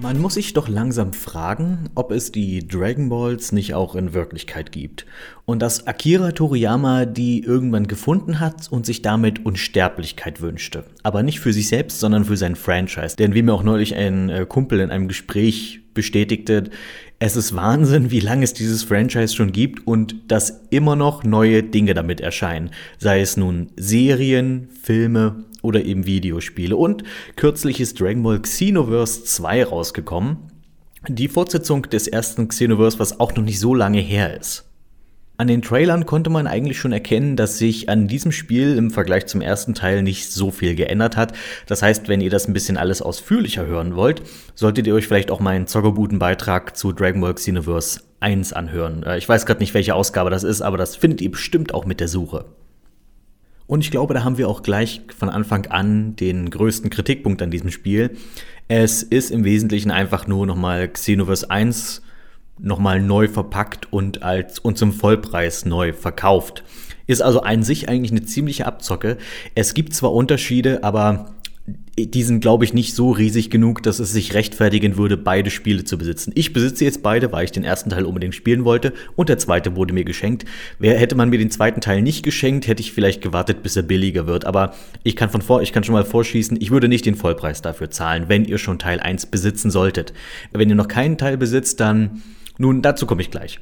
Man muss sich doch langsam fragen, ob es die Dragon Balls nicht auch in Wirklichkeit gibt. Und dass Akira Toriyama die irgendwann gefunden hat und sich damit Unsterblichkeit wünschte. Aber nicht für sich selbst, sondern für sein Franchise. Denn wie mir auch neulich ein äh, Kumpel in einem Gespräch bestätigte, es ist Wahnsinn, wie lange es dieses Franchise schon gibt und dass immer noch neue Dinge damit erscheinen. Sei es nun Serien, Filme oder eben Videospiele. Und kürzlich ist Dragon Ball Xenoverse 2 rausgekommen. Die Fortsetzung des ersten Xenoverse, was auch noch nicht so lange her ist. An den Trailern konnte man eigentlich schon erkennen, dass sich an diesem Spiel im Vergleich zum ersten Teil nicht so viel geändert hat. Das heißt, wenn ihr das ein bisschen alles ausführlicher hören wollt, solltet ihr euch vielleicht auch meinen Zockerbuden-Beitrag zu Dragon Ball Xenoverse 1 anhören. Äh, ich weiß gerade nicht, welche Ausgabe das ist, aber das findet ihr bestimmt auch mit der Suche. Und ich glaube, da haben wir auch gleich von Anfang an den größten Kritikpunkt an diesem Spiel. Es ist im Wesentlichen einfach nur nochmal Xenoverse 1 nochmal neu verpackt und als und zum Vollpreis neu verkauft. Ist also an sich eigentlich eine ziemliche Abzocke. Es gibt zwar Unterschiede, aber die sind, glaube ich, nicht so riesig genug, dass es sich rechtfertigen würde, beide Spiele zu besitzen. Ich besitze jetzt beide, weil ich den ersten Teil unbedingt spielen wollte und der zweite wurde mir geschenkt. Wer hätte man mir den zweiten Teil nicht geschenkt, hätte ich vielleicht gewartet, bis er billiger wird. Aber ich kann von vor, ich kann schon mal vorschießen, ich würde nicht den Vollpreis dafür zahlen, wenn ihr schon Teil 1 besitzen solltet. Wenn ihr noch keinen Teil besitzt, dann, nun, dazu komme ich gleich.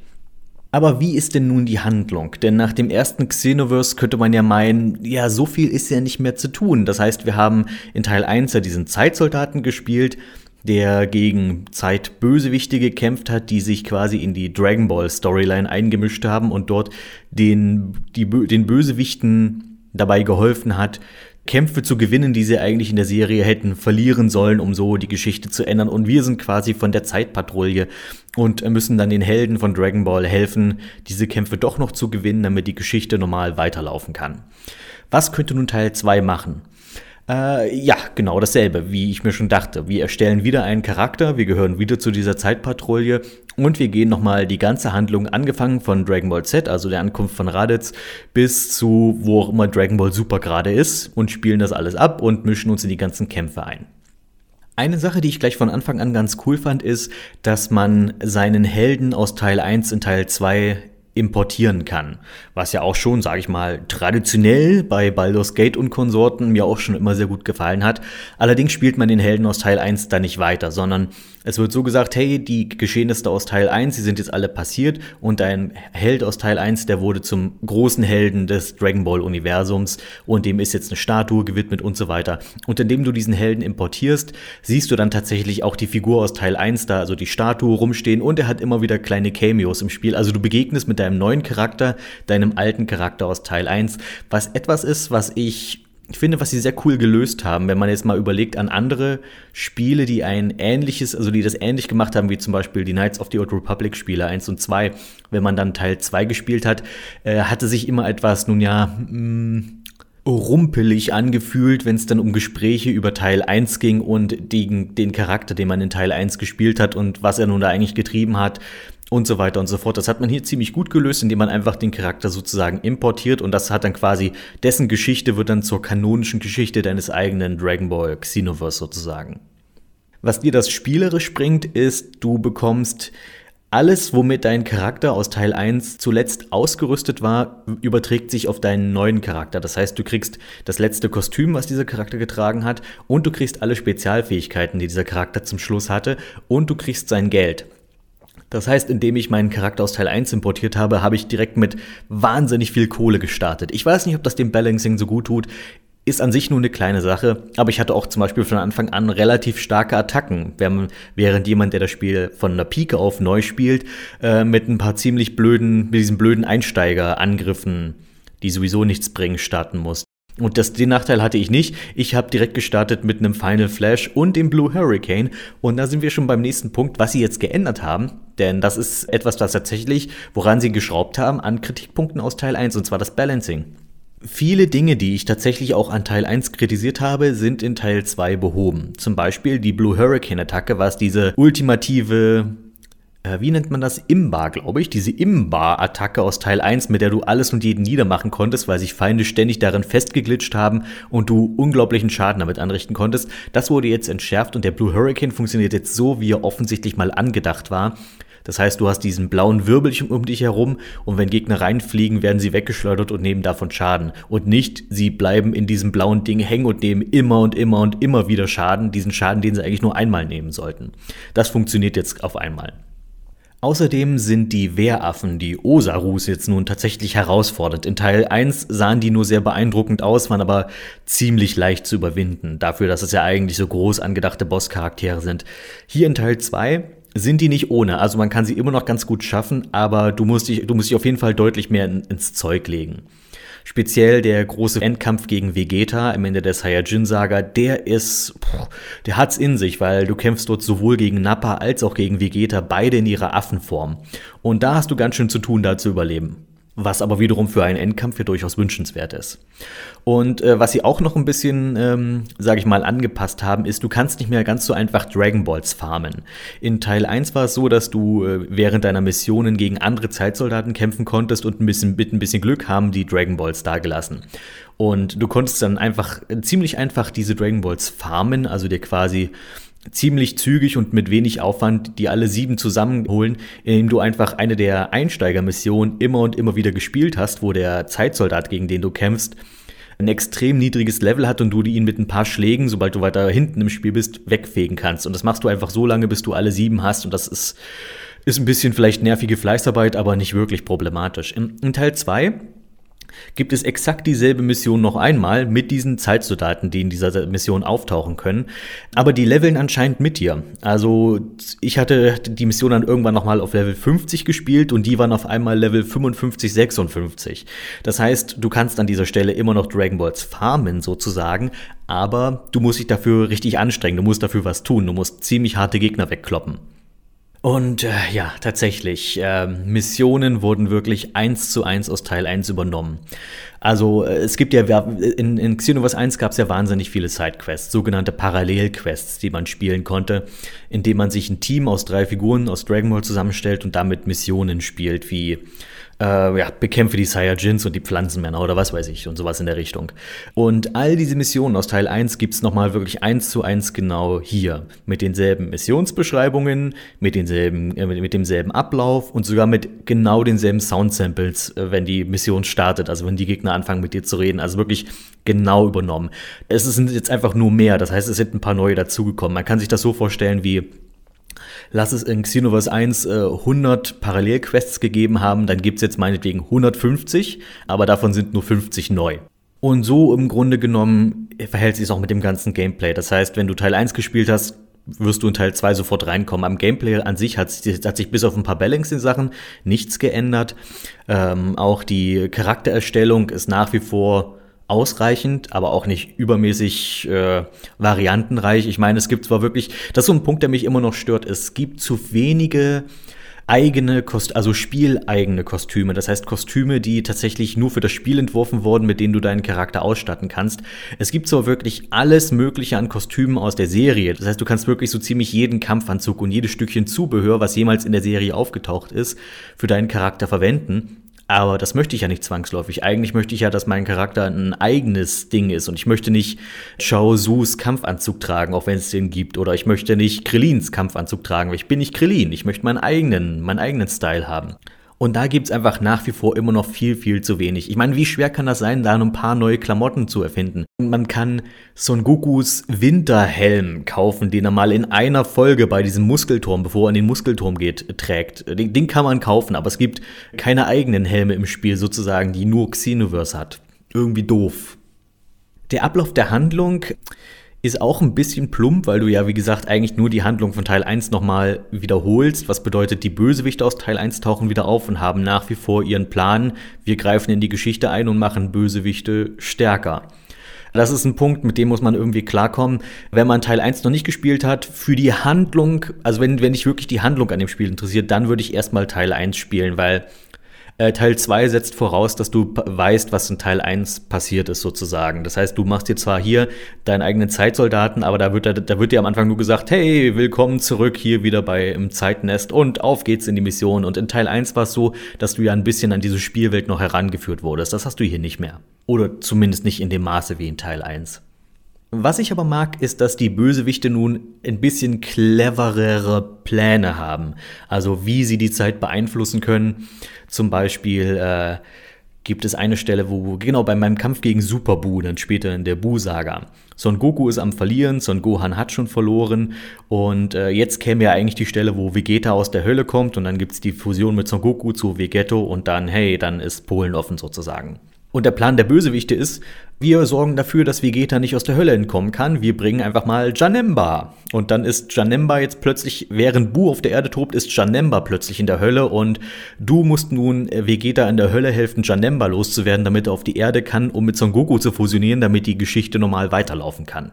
Aber wie ist denn nun die Handlung? Denn nach dem ersten Xenoverse könnte man ja meinen, ja, so viel ist ja nicht mehr zu tun. Das heißt, wir haben in Teil 1 ja diesen Zeitsoldaten gespielt, der gegen Zeitbösewichte gekämpft hat, die sich quasi in die Dragon Ball Storyline eingemischt haben und dort den, die, den Bösewichten dabei geholfen hat, Kämpfe zu gewinnen, die sie eigentlich in der Serie hätten verlieren sollen, um so die Geschichte zu ändern. Und wir sind quasi von der Zeitpatrouille und müssen dann den Helden von Dragon Ball helfen, diese Kämpfe doch noch zu gewinnen, damit die Geschichte normal weiterlaufen kann. Was könnte nun Teil 2 machen? Äh, ja, genau dasselbe, wie ich mir schon dachte. Wir erstellen wieder einen Charakter, wir gehören wieder zu dieser Zeitpatrouille und wir gehen nochmal die ganze Handlung, angefangen von Dragon Ball Z, also der Ankunft von Raditz, bis zu wo auch immer Dragon Ball Super gerade ist und spielen das alles ab und mischen uns in die ganzen Kämpfe ein. Eine Sache, die ich gleich von Anfang an ganz cool fand, ist, dass man seinen Helden aus Teil 1 in Teil 2 importieren kann. Was ja auch schon, sage ich mal, traditionell bei Baldur's Gate und Konsorten mir auch schon immer sehr gut gefallen hat. Allerdings spielt man den Helden aus Teil 1 da nicht weiter, sondern es wird so gesagt, hey, die Geschehnisse aus Teil 1, die sind jetzt alle passiert und dein Held aus Teil 1, der wurde zum großen Helden des Dragon Ball Universums und dem ist jetzt eine Statue gewidmet und so weiter. Und indem du diesen Helden importierst, siehst du dann tatsächlich auch die Figur aus Teil 1 da, also die Statue rumstehen und er hat immer wieder kleine Cameos im Spiel. Also du begegnest mit deinem deinem neuen Charakter, deinem alten Charakter aus Teil 1, was etwas ist, was ich ich finde, was sie sehr cool gelöst haben, wenn man jetzt mal überlegt an andere Spiele, die ein ähnliches, also die das ähnlich gemacht haben, wie zum Beispiel die Knights of the Old Republic Spiele 1 und 2, wenn man dann Teil 2 gespielt hat, äh, hatte sich immer etwas, nun ja, mh, mm, rumpelig angefühlt, wenn es dann um Gespräche über Teil 1 ging und den, den Charakter, den man in Teil 1 gespielt hat und was er nun da eigentlich getrieben hat und so weiter und so fort. Das hat man hier ziemlich gut gelöst, indem man einfach den Charakter sozusagen importiert und das hat dann quasi, dessen Geschichte wird dann zur kanonischen Geschichte deines eigenen Dragon Ball Xenoverse sozusagen. Was dir das spielerisch bringt, ist, du bekommst alles, womit dein Charakter aus Teil 1 zuletzt ausgerüstet war, überträgt sich auf deinen neuen Charakter. Das heißt, du kriegst das letzte Kostüm, was dieser Charakter getragen hat, und du kriegst alle Spezialfähigkeiten, die dieser Charakter zum Schluss hatte, und du kriegst sein Geld. Das heißt, indem ich meinen Charakter aus Teil 1 importiert habe, habe ich direkt mit wahnsinnig viel Kohle gestartet. Ich weiß nicht, ob das dem Balancing so gut tut. Ist an sich nur eine kleine Sache, aber ich hatte auch zum Beispiel von Anfang an relativ starke Attacken, während jemand, der das Spiel von der Pike auf neu spielt, äh, mit ein paar ziemlich blöden, mit diesen blöden Einsteigerangriffen, die sowieso nichts bringen, starten muss. Und das, den Nachteil hatte ich nicht. Ich habe direkt gestartet mit einem Final Flash und dem Blue Hurricane. Und da sind wir schon beim nächsten Punkt, was sie jetzt geändert haben. Denn das ist etwas, was tatsächlich, woran sie geschraubt haben, an Kritikpunkten aus Teil 1, und zwar das Balancing. Viele Dinge, die ich tatsächlich auch an Teil 1 kritisiert habe, sind in Teil 2 behoben. Zum Beispiel die Blue Hurricane Attacke, was diese ultimative äh, wie nennt man das? Imbar, glaube ich. Diese Imbar-Attacke aus Teil 1, mit der du alles und jeden niedermachen konntest, weil sich Feinde ständig darin festgeglitscht haben und du unglaublichen Schaden damit anrichten konntest. Das wurde jetzt entschärft und der Blue Hurricane funktioniert jetzt so, wie er offensichtlich mal angedacht war. Das heißt, du hast diesen blauen Wirbelchen um dich herum und wenn Gegner reinfliegen, werden sie weggeschleudert und nehmen davon Schaden. Und nicht, sie bleiben in diesem blauen Ding hängen und nehmen immer und immer und immer wieder Schaden, diesen Schaden, den sie eigentlich nur einmal nehmen sollten. Das funktioniert jetzt auf einmal. Außerdem sind die Wehraffen, die Osarus, jetzt nun tatsächlich herausfordernd. In Teil 1 sahen die nur sehr beeindruckend aus, waren aber ziemlich leicht zu überwinden, dafür, dass es ja eigentlich so groß angedachte Bosscharaktere sind. Hier in Teil 2 sind die nicht ohne. Also man kann sie immer noch ganz gut schaffen, aber du musst dich, du musst dich auf jeden Fall deutlich mehr in, ins Zeug legen. Speziell der große Endkampf gegen Vegeta am Ende der Saiyajin-Saga, der ist, der hat's in sich, weil du kämpfst dort sowohl gegen Nappa als auch gegen Vegeta, beide in ihrer Affenform. Und da hast du ganz schön zu tun, da zu überleben was aber wiederum für einen Endkampf ja durchaus wünschenswert ist. Und äh, was sie auch noch ein bisschen, ähm, sage ich mal, angepasst haben, ist, du kannst nicht mehr ganz so einfach Dragon Balls farmen. In Teil 1 war es so, dass du äh, während deiner Missionen gegen andere Zeitsoldaten kämpfen konntest und ein bisschen, mit ein bisschen Glück haben die Dragon Balls dagelassen. Und du konntest dann einfach, ziemlich einfach diese Dragon Balls farmen, also dir quasi ziemlich zügig und mit wenig Aufwand die alle sieben zusammenholen, indem du einfach eine der Einsteigermissionen immer und immer wieder gespielt hast, wo der Zeitsoldat, gegen den du kämpfst, ein extrem niedriges Level hat und du ihn mit ein paar Schlägen, sobald du weiter hinten im Spiel bist, wegfegen kannst. Und das machst du einfach so lange, bis du alle sieben hast. Und das ist, ist ein bisschen vielleicht nervige Fleißarbeit, aber nicht wirklich problematisch. In, in Teil 2 gibt es exakt dieselbe Mission noch einmal mit diesen Zeitsoldaten, die in dieser Mission auftauchen können. Aber die leveln anscheinend mit dir. Also ich hatte die Mission dann irgendwann nochmal auf Level 50 gespielt und die waren auf einmal Level 55, 56. Das heißt, du kannst an dieser Stelle immer noch Dragon Balls farmen sozusagen, aber du musst dich dafür richtig anstrengen, du musst dafür was tun, du musst ziemlich harte Gegner wegkloppen. Und äh, ja, tatsächlich, äh, Missionen wurden wirklich eins zu eins aus Teil 1 übernommen. Also äh, es gibt ja, in, in Xenoverse 1 gab es ja wahnsinnig viele Sidequests, sogenannte Parallelquests, die man spielen konnte, indem man sich ein Team aus drei Figuren aus Dragon Ball zusammenstellt und damit Missionen spielt, wie äh, ja, bekämpfe die Saiyajins und die Pflanzenmänner oder was weiß ich und sowas in der Richtung. Und all diese Missionen aus Teil 1 gibt's nochmal wirklich eins zu eins genau hier. Mit denselben Missionsbeschreibungen, mit, denselben, äh, mit demselben Ablauf und sogar mit genau denselben Soundsamples, äh, wenn die Mission startet, also wenn die Gegner anfangen mit dir zu reden. Also wirklich genau übernommen. Es sind jetzt einfach nur mehr, das heißt, es sind ein paar neue dazugekommen. Man kann sich das so vorstellen wie lass es in Xenoverse 1 äh, 100 Parallelquests gegeben haben, dann gibt es jetzt meinetwegen 150, aber davon sind nur 50 neu. Und so im Grunde genommen verhält sich es auch mit dem ganzen Gameplay. Das heißt, wenn du Teil 1 gespielt hast, wirst du in Teil 2 sofort reinkommen. Am Gameplay an sich hat, hat sich bis auf ein paar Balancing-Sachen nichts geändert. Ähm, auch die Charaktererstellung ist nach wie vor ausreichend, aber auch nicht übermäßig äh, variantenreich. Ich meine, es gibt zwar wirklich, das ist so ein Punkt, der mich immer noch stört, es gibt zu wenige eigene Kost also spieleigene Kostüme. Das heißt Kostüme, die tatsächlich nur für das Spiel entworfen wurden, mit denen du deinen Charakter ausstatten kannst. Es gibt zwar wirklich alles Mögliche an Kostümen aus der Serie. Das heißt, du kannst wirklich so ziemlich jeden Kampfanzug und jedes Stückchen Zubehör, was jemals in der Serie aufgetaucht ist, für deinen Charakter verwenden. Aber das möchte ich ja nicht zwangsläufig. Eigentlich möchte ich ja, dass mein Charakter ein eigenes Ding ist. Und ich möchte nicht Shao Sus Kampfanzug tragen, auch wenn es den gibt. Oder ich möchte nicht Krillins Kampfanzug tragen, weil ich bin nicht Krillin. Ich möchte meinen eigenen, meinen eigenen Style haben. Und da gibt's einfach nach wie vor immer noch viel, viel zu wenig. Ich meine, wie schwer kann das sein, da ein paar neue Klamotten zu erfinden? Man kann Son Gokus Winterhelm kaufen, den er mal in einer Folge bei diesem Muskelturm, bevor er in den Muskelturm geht, trägt. Den, den kann man kaufen, aber es gibt keine eigenen Helme im Spiel sozusagen, die nur Xenoverse hat. Irgendwie doof. Der Ablauf der Handlung ist auch ein bisschen plump, weil du ja, wie gesagt, eigentlich nur die Handlung von Teil 1 nochmal wiederholst. Was bedeutet, die Bösewichte aus Teil 1 tauchen wieder auf und haben nach wie vor ihren Plan. Wir greifen in die Geschichte ein und machen Bösewichte stärker. Das ist ein Punkt, mit dem muss man irgendwie klarkommen. Wenn man Teil 1 noch nicht gespielt hat, für die Handlung, also wenn, wenn dich wirklich die Handlung an dem Spiel interessiert, dann würde ich erstmal Teil 1 spielen, weil Äh, Teil 2 setzt voraus, dass du weißt, was in Teil 1 passiert ist, sozusagen. Das heißt, du machst dir zwar hier deinen eigenen Zeitsoldaten, aber da wird, da wird dir am Anfang nur gesagt, hey, willkommen zurück hier wieder bei im Zeitnest und auf geht's in die Mission. Und in Teil 1 war es so, dass du ja ein bisschen an diese Spielwelt noch herangeführt wurdest. Das hast du hier nicht mehr. Oder zumindest nicht in dem Maße wie in Teil 1. Was ich aber mag, ist, dass die Bösewichte nun ein bisschen cleverere Pläne haben. Also wie sie die Zeit beeinflussen können. Zum Beispiel äh, gibt es eine Stelle, wo, genau bei meinem Kampf gegen Super Buu, dann später in der Buu-Saga. Son Goku ist am Verlieren, Son Gohan hat schon verloren und äh, jetzt käme ja eigentlich die Stelle, wo Vegeta aus der Hölle kommt und dann gibt es die Fusion mit Son Goku zu Vegetto und dann, hey, dann ist Polen offen sozusagen. Und der Plan der Bösewichte ist, wir sorgen dafür, dass Vegeta nicht aus der Hölle entkommen kann. Wir bringen einfach mal Janemba. Und dann ist Janemba jetzt plötzlich, während Bu auf der Erde tobt, ist Janemba plötzlich in der Hölle. Und du musst nun äh, Vegeta in der Hölle helfen, Janemba loszuwerden, damit er auf die Erde kann, um mit Son Goku zu fusionieren, damit die Geschichte normal weiterlaufen kann.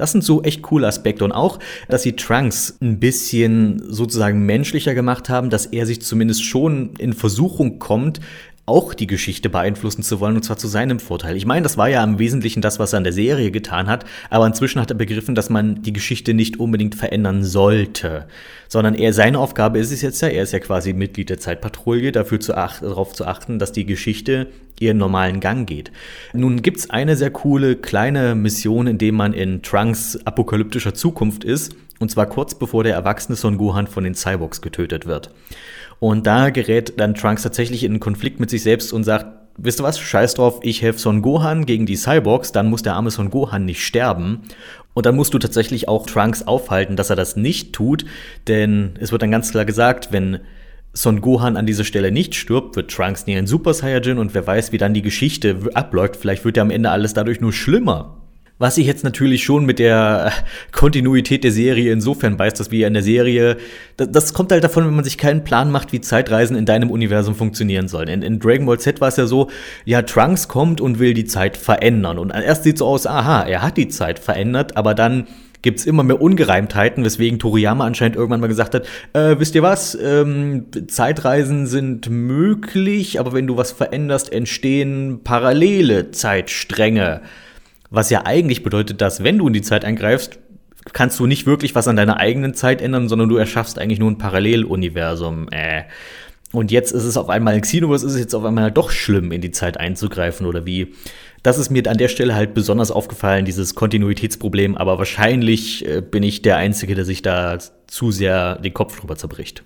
Das sind so echt coole Aspekte und auch, dass sie Trunks ein bisschen sozusagen menschlicher gemacht haben, dass er sich zumindest schon in Versuchung kommt, auch die Geschichte beeinflussen zu wollen, und zwar zu seinem Vorteil. Ich meine, das war ja im Wesentlichen das, was er in der Serie getan hat, aber inzwischen hat er begriffen, dass man die Geschichte nicht unbedingt verändern sollte, sondern er, seine Aufgabe ist es jetzt ja, er ist ja quasi Mitglied der Zeitpatrouille, dafür zu achten, darauf zu achten, dass die Geschichte ihren normalen Gang geht. Nun gibt's eine sehr coole kleine Mission, in dem man in Trunks apokalyptischer Zukunft ist, und zwar kurz bevor der erwachsene Son Gohan von den Cyborgs getötet wird. Und da gerät dann Trunks tatsächlich in einen Konflikt mit sich selbst und sagt, wisst ihr was, scheiß drauf, ich helfe Son Gohan gegen die Cyborgs, dann muss der arme Son Gohan nicht sterben. Und dann musst du tatsächlich auch Trunks aufhalten, dass er das nicht tut, denn es wird dann ganz klar gesagt, wenn Son Gohan an dieser Stelle nicht stirbt, wird Trunks nie ein Super Saiyajin und wer weiß, wie dann die Geschichte abläuft. Vielleicht wird ja am Ende alles dadurch nur schlimmer. Was sich jetzt natürlich schon mit der Kontinuität der Serie insofern beißt, dass wir in der Serie, das, das, kommt halt davon, wenn man sich keinen Plan macht, wie Zeitreisen in deinem Universum funktionieren sollen. In, in Dragon Ball Z war es ja so, ja, Trunks kommt und will die Zeit verändern. Und erst sieht so aus, aha, er hat die Zeit verändert, aber dann gibt's immer mehr Ungereimtheiten, weswegen Toriyama anscheinend irgendwann mal gesagt hat, äh, wisst ihr was, ähm, Zeitreisen sind möglich, aber wenn du was veränderst, entstehen parallele Zeitstränge. Was ja eigentlich bedeutet, dass wenn du in die Zeit eingreifst, kannst du nicht wirklich was an deiner eigenen Zeit ändern, sondern du erschaffst eigentlich nur ein Paralleluniversum. Äh. Und jetzt ist es auf einmal, in Xenoverse ist es jetzt auf einmal doch schlimm, in die Zeit einzugreifen oder wie. Das ist mir an der Stelle halt besonders aufgefallen, dieses Kontinuitätsproblem, aber wahrscheinlich äh, bin ich der Einzige, der sich da zu sehr den Kopf drüber zerbricht.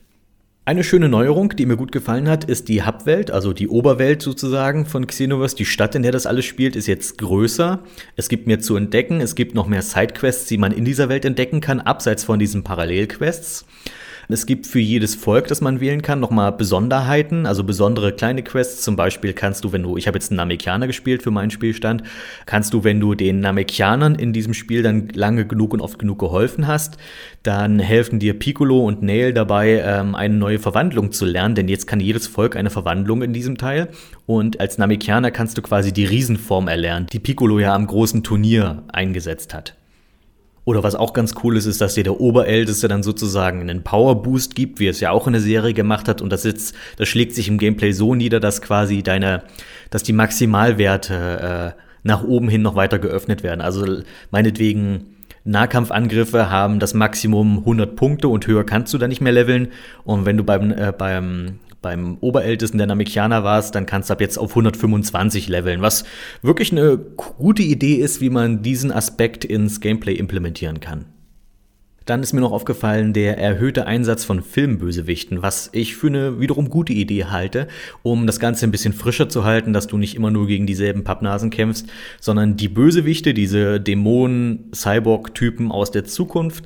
Eine schöne Neuerung, die mir gut gefallen hat, ist die Hubwelt, also die Oberwelt sozusagen von Xenoverse. Die Stadt, in der das alles spielt, ist jetzt größer. Es gibt mehr zu entdecken. Es gibt noch mehr Sidequests, die man in dieser Welt entdecken kann, abseits von diesen Parallelquests. Es gibt für jedes Volk, das man wählen kann, nochmal Besonderheiten, also besondere kleine Quests. Zum Beispiel kannst du, wenn du, ich habe jetzt einen Namekianer gespielt für meinen Spielstand, kannst du, wenn du den Namekianern in diesem Spiel dann lange genug und oft genug geholfen hast, dann helfen dir Piccolo und Nail dabei, ähm, eine neue Verwandlung zu lernen, denn jetzt kann jedes Volk eine Verwandlung in diesem Teil. Und als Namekianer kannst du quasi die Riesenform erlernen, die Piccolo ja am großen Turnier eingesetzt hat. Oder was auch ganz cool ist, ist, dass dir der Oberälteste dann sozusagen einen Power Boost gibt, wie es ja auch in der Serie gemacht hat. Und das jetzt, das schlägt sich im Gameplay so nieder, dass quasi deine, dass die Maximalwerte äh, nach oben hin noch weiter geöffnet werden. Also meinetwegen Nahkampfangriffe haben das Maximum 100 Punkte und höher kannst du da nicht mehr leveln. Und wenn du beim, äh, beim beim Oberältesten der Namekianer warst, dann kannst du ab jetzt auf 125 leveln, was wirklich eine gute Idee ist, wie man diesen Aspekt ins Gameplay implementieren kann. Dann ist mir noch aufgefallen der erhöhte Einsatz von Filmbösewichten, was ich für eine wiederum gute Idee halte, um das Ganze ein bisschen frischer zu halten, dass du nicht immer nur gegen dieselben Pappnasen kämpfst, sondern die Bösewichte, diese Dämonen-Cyborg-Typen aus der Zukunft,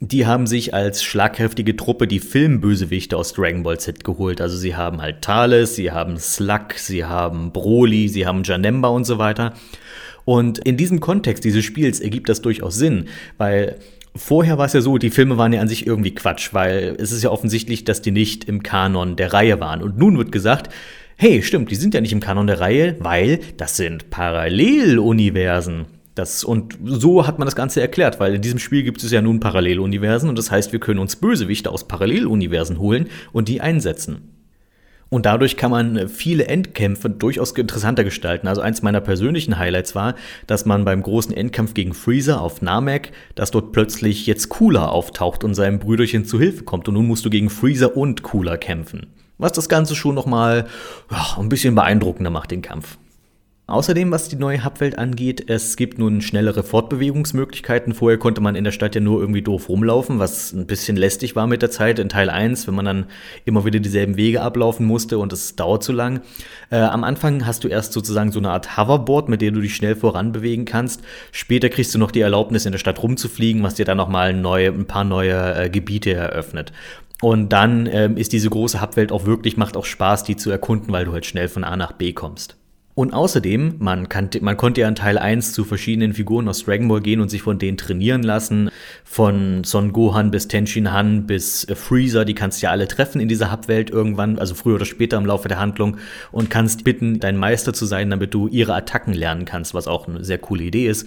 die haben sich als schlagkräftige Truppe die Filmbösewichte aus Dragon Ball Z geholt. Also sie haben halt Thales, sie haben Slug, sie haben Broly, sie haben Janemba und so weiter. Und in diesem Kontext dieses Spiels ergibt das durchaus Sinn, weil Vorher war es ja so, die Filme waren ja an sich irgendwie Quatsch, weil es ist ja offensichtlich, dass die nicht im Kanon der Reihe waren. Und nun wird gesagt, hey, stimmt, die sind ja nicht im Kanon der Reihe, weil das sind Paralleluniversen. Das, und so hat man das Ganze erklärt, weil in diesem Spiel gibt es ja nun Paralleluniversen und das heißt, wir können uns Bösewichte aus Paralleluniversen holen und die einsetzen. Und dadurch kann man viele Endkämpfe durchaus interessanter gestalten. Also eins meiner persönlichen Highlights war, dass man beim großen Endkampf gegen Freezer auf Namek, dass dort plötzlich jetzt Cooler auftaucht und seinem Brüderchen zu Hilfe kommt. Und nun musst du gegen Freezer und Cooler kämpfen. Was das Ganze schon nochmal ja, ein bisschen beeindruckender macht, den Kampf. Außerdem, was die neue Hubwelt angeht, es gibt nun schnellere Fortbewegungsmöglichkeiten. Vorher konnte man in der Stadt ja nur irgendwie doof rumlaufen, was ein bisschen lästig war mit der Zeit in Teil 1, wenn man dann immer wieder dieselben Wege ablaufen musste und es dauert zu lang. Äh, am Anfang hast du erst sozusagen so eine Art Hoverboard, mit der du dich schnell voranbewegen kannst. Später kriegst du noch die Erlaubnis, in der Stadt rumzufliegen, was dir dann nochmal neue, ein paar neue äh, Gebiete eröffnet. Und dann ähm, ist diese große Hubwelt auch wirklich, macht auch Spaß, die zu erkunden, weil du halt schnell von A nach B kommst. Und außerdem, man, kann, man konnte ja in Teil 1 zu verschiedenen Figuren aus Dragon Ball gehen und sich von denen trainieren lassen. Von Son Gohan bis Tenshin Han bis äh, Freezer, die kannst du ja alle treffen in dieser Hub-Welt irgendwann, also früher oder später im Laufe der Handlung und kannst bitten, dein Meister zu sein, damit du ihre Attacken lernen kannst, was auch eine sehr coole Idee ist.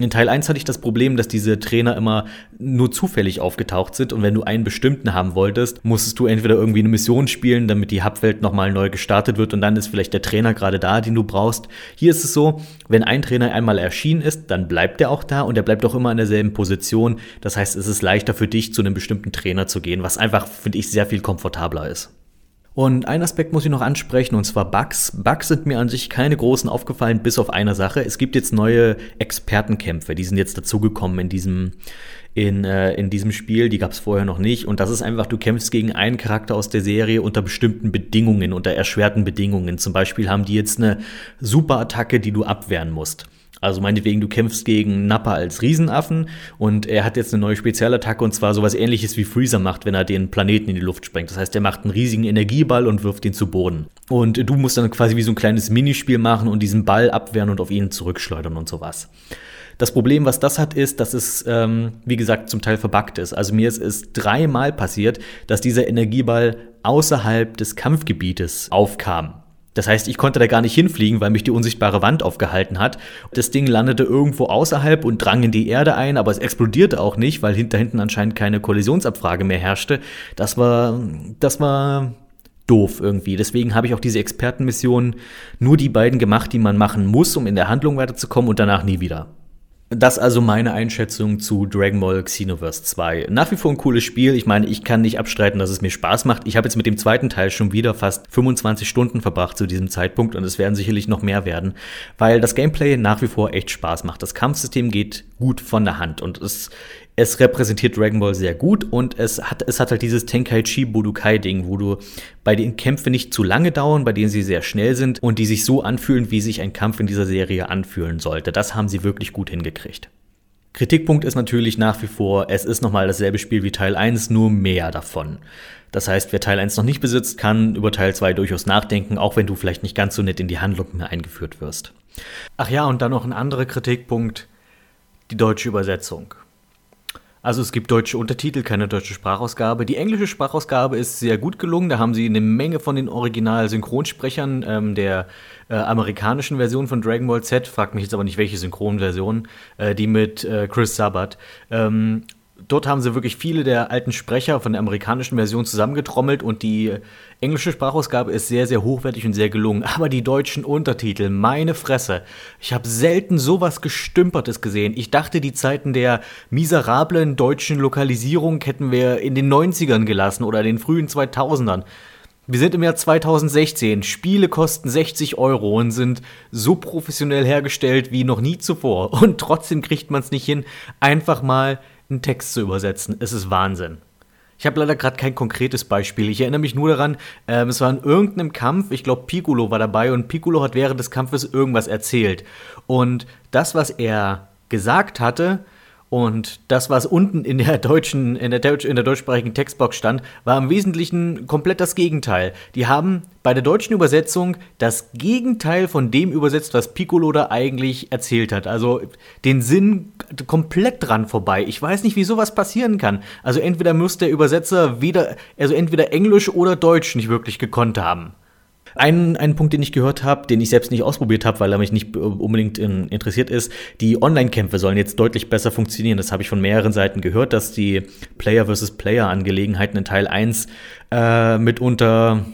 In Teil 1 hatte ich das Problem, dass diese Trainer immer nur zufällig aufgetaucht sind und wenn du einen bestimmten haben wolltest, musstest du entweder irgendwie eine Mission spielen, damit die Hub-Welt nochmal neu gestartet wird und dann ist vielleicht der Trainer gerade da, den du brauchst. Hier ist es so, wenn ein Trainer einmal erschienen ist, dann bleibt er auch da und er bleibt auch immer in derselben Position. Das heißt, es ist leichter für dich, zu einem bestimmten Trainer zu gehen, was einfach, finde ich, sehr viel komfortabler ist. Und ein Aspekt muss ich noch ansprechen, und zwar Bugs. Bugs sind mir an sich keine großen aufgefallen, bis auf eine Sache. Es gibt jetzt neue Expertenkämpfe, die sind jetzt dazugekommen in diesem, in, äh, in diesem Spiel. Die gab es vorher noch nicht. Und das ist einfach, du kämpfst gegen einen Charakter aus der Serie unter bestimmten Bedingungen, unter erschwerten Bedingungen. Zum Beispiel haben die jetzt eine Superattacke, die du abwehren musst. Also meinetwegen, du kämpfst gegen Nappa als Riesenaffen und er hat jetzt eine neue Spezialattacke und zwar sowas ähnliches wie Freezer macht, wenn er den Planeten in die Luft sprengt. Das heißt, er macht einen riesigen Energieball und wirft ihn zu Boden. Und du musst dann quasi wie so ein kleines Minispiel machen und diesen Ball abwehren und auf ihn zurückschleudern und sowas. Das Problem, was das hat, ist, dass es, ähm, wie gesagt, zum Teil verbuggt ist. Also mir ist es dreimal passiert, dass dieser Energieball außerhalb des Kampfgebietes aufkam. Das heißt, ich konnte da gar nicht hinfliegen, weil mich die unsichtbare Wand aufgehalten hat. Das Ding landete irgendwo außerhalb und drang in die Erde ein, aber es explodierte auch nicht, weil hinter hinten anscheinend keine Kollisionsabfrage mehr herrschte. Das war, das war doof irgendwie. Deswegen habe ich auch diese Expertenmission nur die beiden gemacht, die man machen muss, um in der Handlung weiterzukommen und danach nie wieder. Das also meine Einschätzung zu Dragon Ball Xenoverse 2. Nach wie vor ein cooles Spiel. Ich meine, ich kann nicht abstreiten, dass es mir Spaß macht. Ich habe jetzt mit dem zweiten Teil schon wieder fast 25 Stunden verbracht zu diesem Zeitpunkt und es werden sicherlich noch mehr werden, weil das Gameplay nach wie vor echt Spaß macht. Das Kampfsystem geht gut von der Hand und es es repräsentiert Dragon Ball sehr gut und es hat, es hat halt dieses Tenkaichi Budokai-Ding, wo du bei den Kämpfen nicht zu lange dauern, bei denen sie sehr schnell sind und die sich so anfühlen, wie sich ein Kampf in dieser Serie anfühlen sollte. Das haben sie wirklich gut hingekriegt. Kritikpunkt ist natürlich nach wie vor, es ist nochmal dasselbe Spiel wie Teil 1, nur mehr davon. Das heißt, wer Teil 1 noch nicht besitzt, kann über Teil 2 durchaus nachdenken, auch wenn du vielleicht nicht ganz so nett in die Handlung mehr eingeführt wirst. Ach ja, und dann noch ein anderer Kritikpunkt, die deutsche Übersetzung. Also es gibt deutsche Untertitel, keine deutsche Sprachausgabe. Die englische Sprachausgabe ist sehr gut gelungen. Da haben sie eine Menge von den Original-Synchronsprechern ähm, der äh, amerikanischen Version von Dragon Ball Z, fragt mich jetzt aber nicht welche Synchronversion, äh, die mit äh, Chris Sabat. Ähm, dort haben sie wirklich viele der alten Sprecher von der amerikanischen Version zusammengetrommelt und die englische Sprachausgabe ist sehr, sehr hochwertig und sehr gelungen. Aber die deutschen Untertitel, meine Fresse. Ich habe selten sowas Gestümpertes gesehen. Ich dachte, die Zeiten der miserablen deutschen Lokalisierung hätten wir in den 90ern gelassen oder in den frühen 2000ern. Wir sind im Jahr 2016. Spiele kosten 60 Euro und sind so professionell hergestellt wie noch nie zuvor. Und trotzdem kriegt man es nicht hin, einfach mal einen Text zu übersetzen. Es ist Wahnsinn. Ich habe leider gerade kein konkretes Beispiel. Ich erinnere mich nur daran, ähm, es war in irgendeinem Kampf, ich glaube Piccolo war dabei und Piccolo hat während des Kampfes irgendwas erzählt. Und das, was er gesagt hatte, und das, was unten in der deutschen, in der, in der deutschsprachigen Textbox stand, war im Wesentlichen komplett das Gegenteil. Die haben bei der deutschen Übersetzung das Gegenteil von dem übersetzt, was Piccolo da eigentlich erzählt hat. Also den Sinn komplett dran vorbei. Ich weiß nicht, wie sowas passieren kann. Also entweder muss der Übersetzer wieder, also entweder Englisch oder Deutsch nicht wirklich gekonnt haben. Ein, ein Punkt, den ich gehört habe, den ich selbst nicht ausprobiert habe, weil er mich nicht unbedingt in, interessiert ist, die Online-Kämpfe sollen jetzt deutlich besser funktionieren. Das habe ich von mehreren Seiten gehört, dass die Player versus Player-Angelegenheiten in Teil 1 äh, mitunter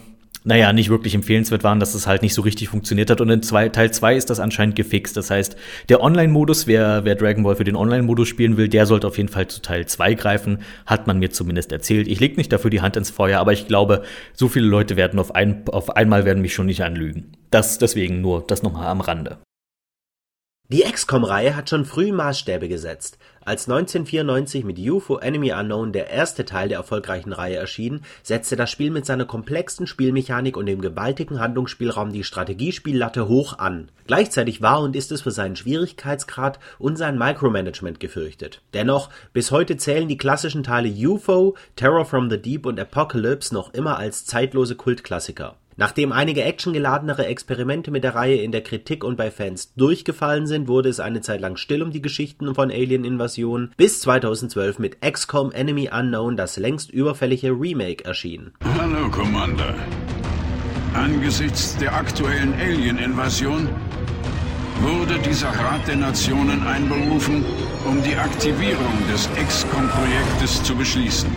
naja, nicht wirklich empfehlenswert waren, dass es halt nicht so richtig funktioniert hat. Und in zwei, Teil 2 ist das anscheinend gefixt. Das heißt, der Online-Modus, wer, wer Dragon Ball für den Online-Modus spielen will, der sollte auf jeden Fall zu Teil 2 greifen. Hat man mir zumindest erzählt. Ich lege nicht dafür die Hand ins Feuer, aber ich glaube, so viele Leute werden auf, ein, auf einmal werden mich schon nicht anlügen. Das deswegen nur das nochmal am Rande. Die XCOM-Reihe hat schon früh Maßstäbe gesetzt. Als 1994 mit UFO Enemy Unknown der erste Teil der erfolgreichen Reihe erschien, setzte das Spiel mit seiner komplexen Spielmechanik und dem gewaltigen Handlungsspielraum die Strategiespiellatte hoch an. Gleichzeitig war und ist es für seinen Schwierigkeitsgrad und sein Micromanagement gefürchtet. Dennoch, bis heute zählen die klassischen Teile UFO, Terror from the Deep und Apocalypse noch immer als zeitlose Kultklassiker. Nachdem einige actiongeladenere Experimente mit der Reihe in der Kritik und bei Fans durchgefallen sind, wurde es eine Zeit lang still um die Geschichten von Alien-Invasion, bis 2012 mit XCOM Enemy Unknown das längst überfällige Remake erschien. Hallo, Commander. Angesichts der aktuellen Alien-Invasion wurde dieser Rat der Nationen einberufen, um die Aktivierung des XCOM-Projektes zu beschließen.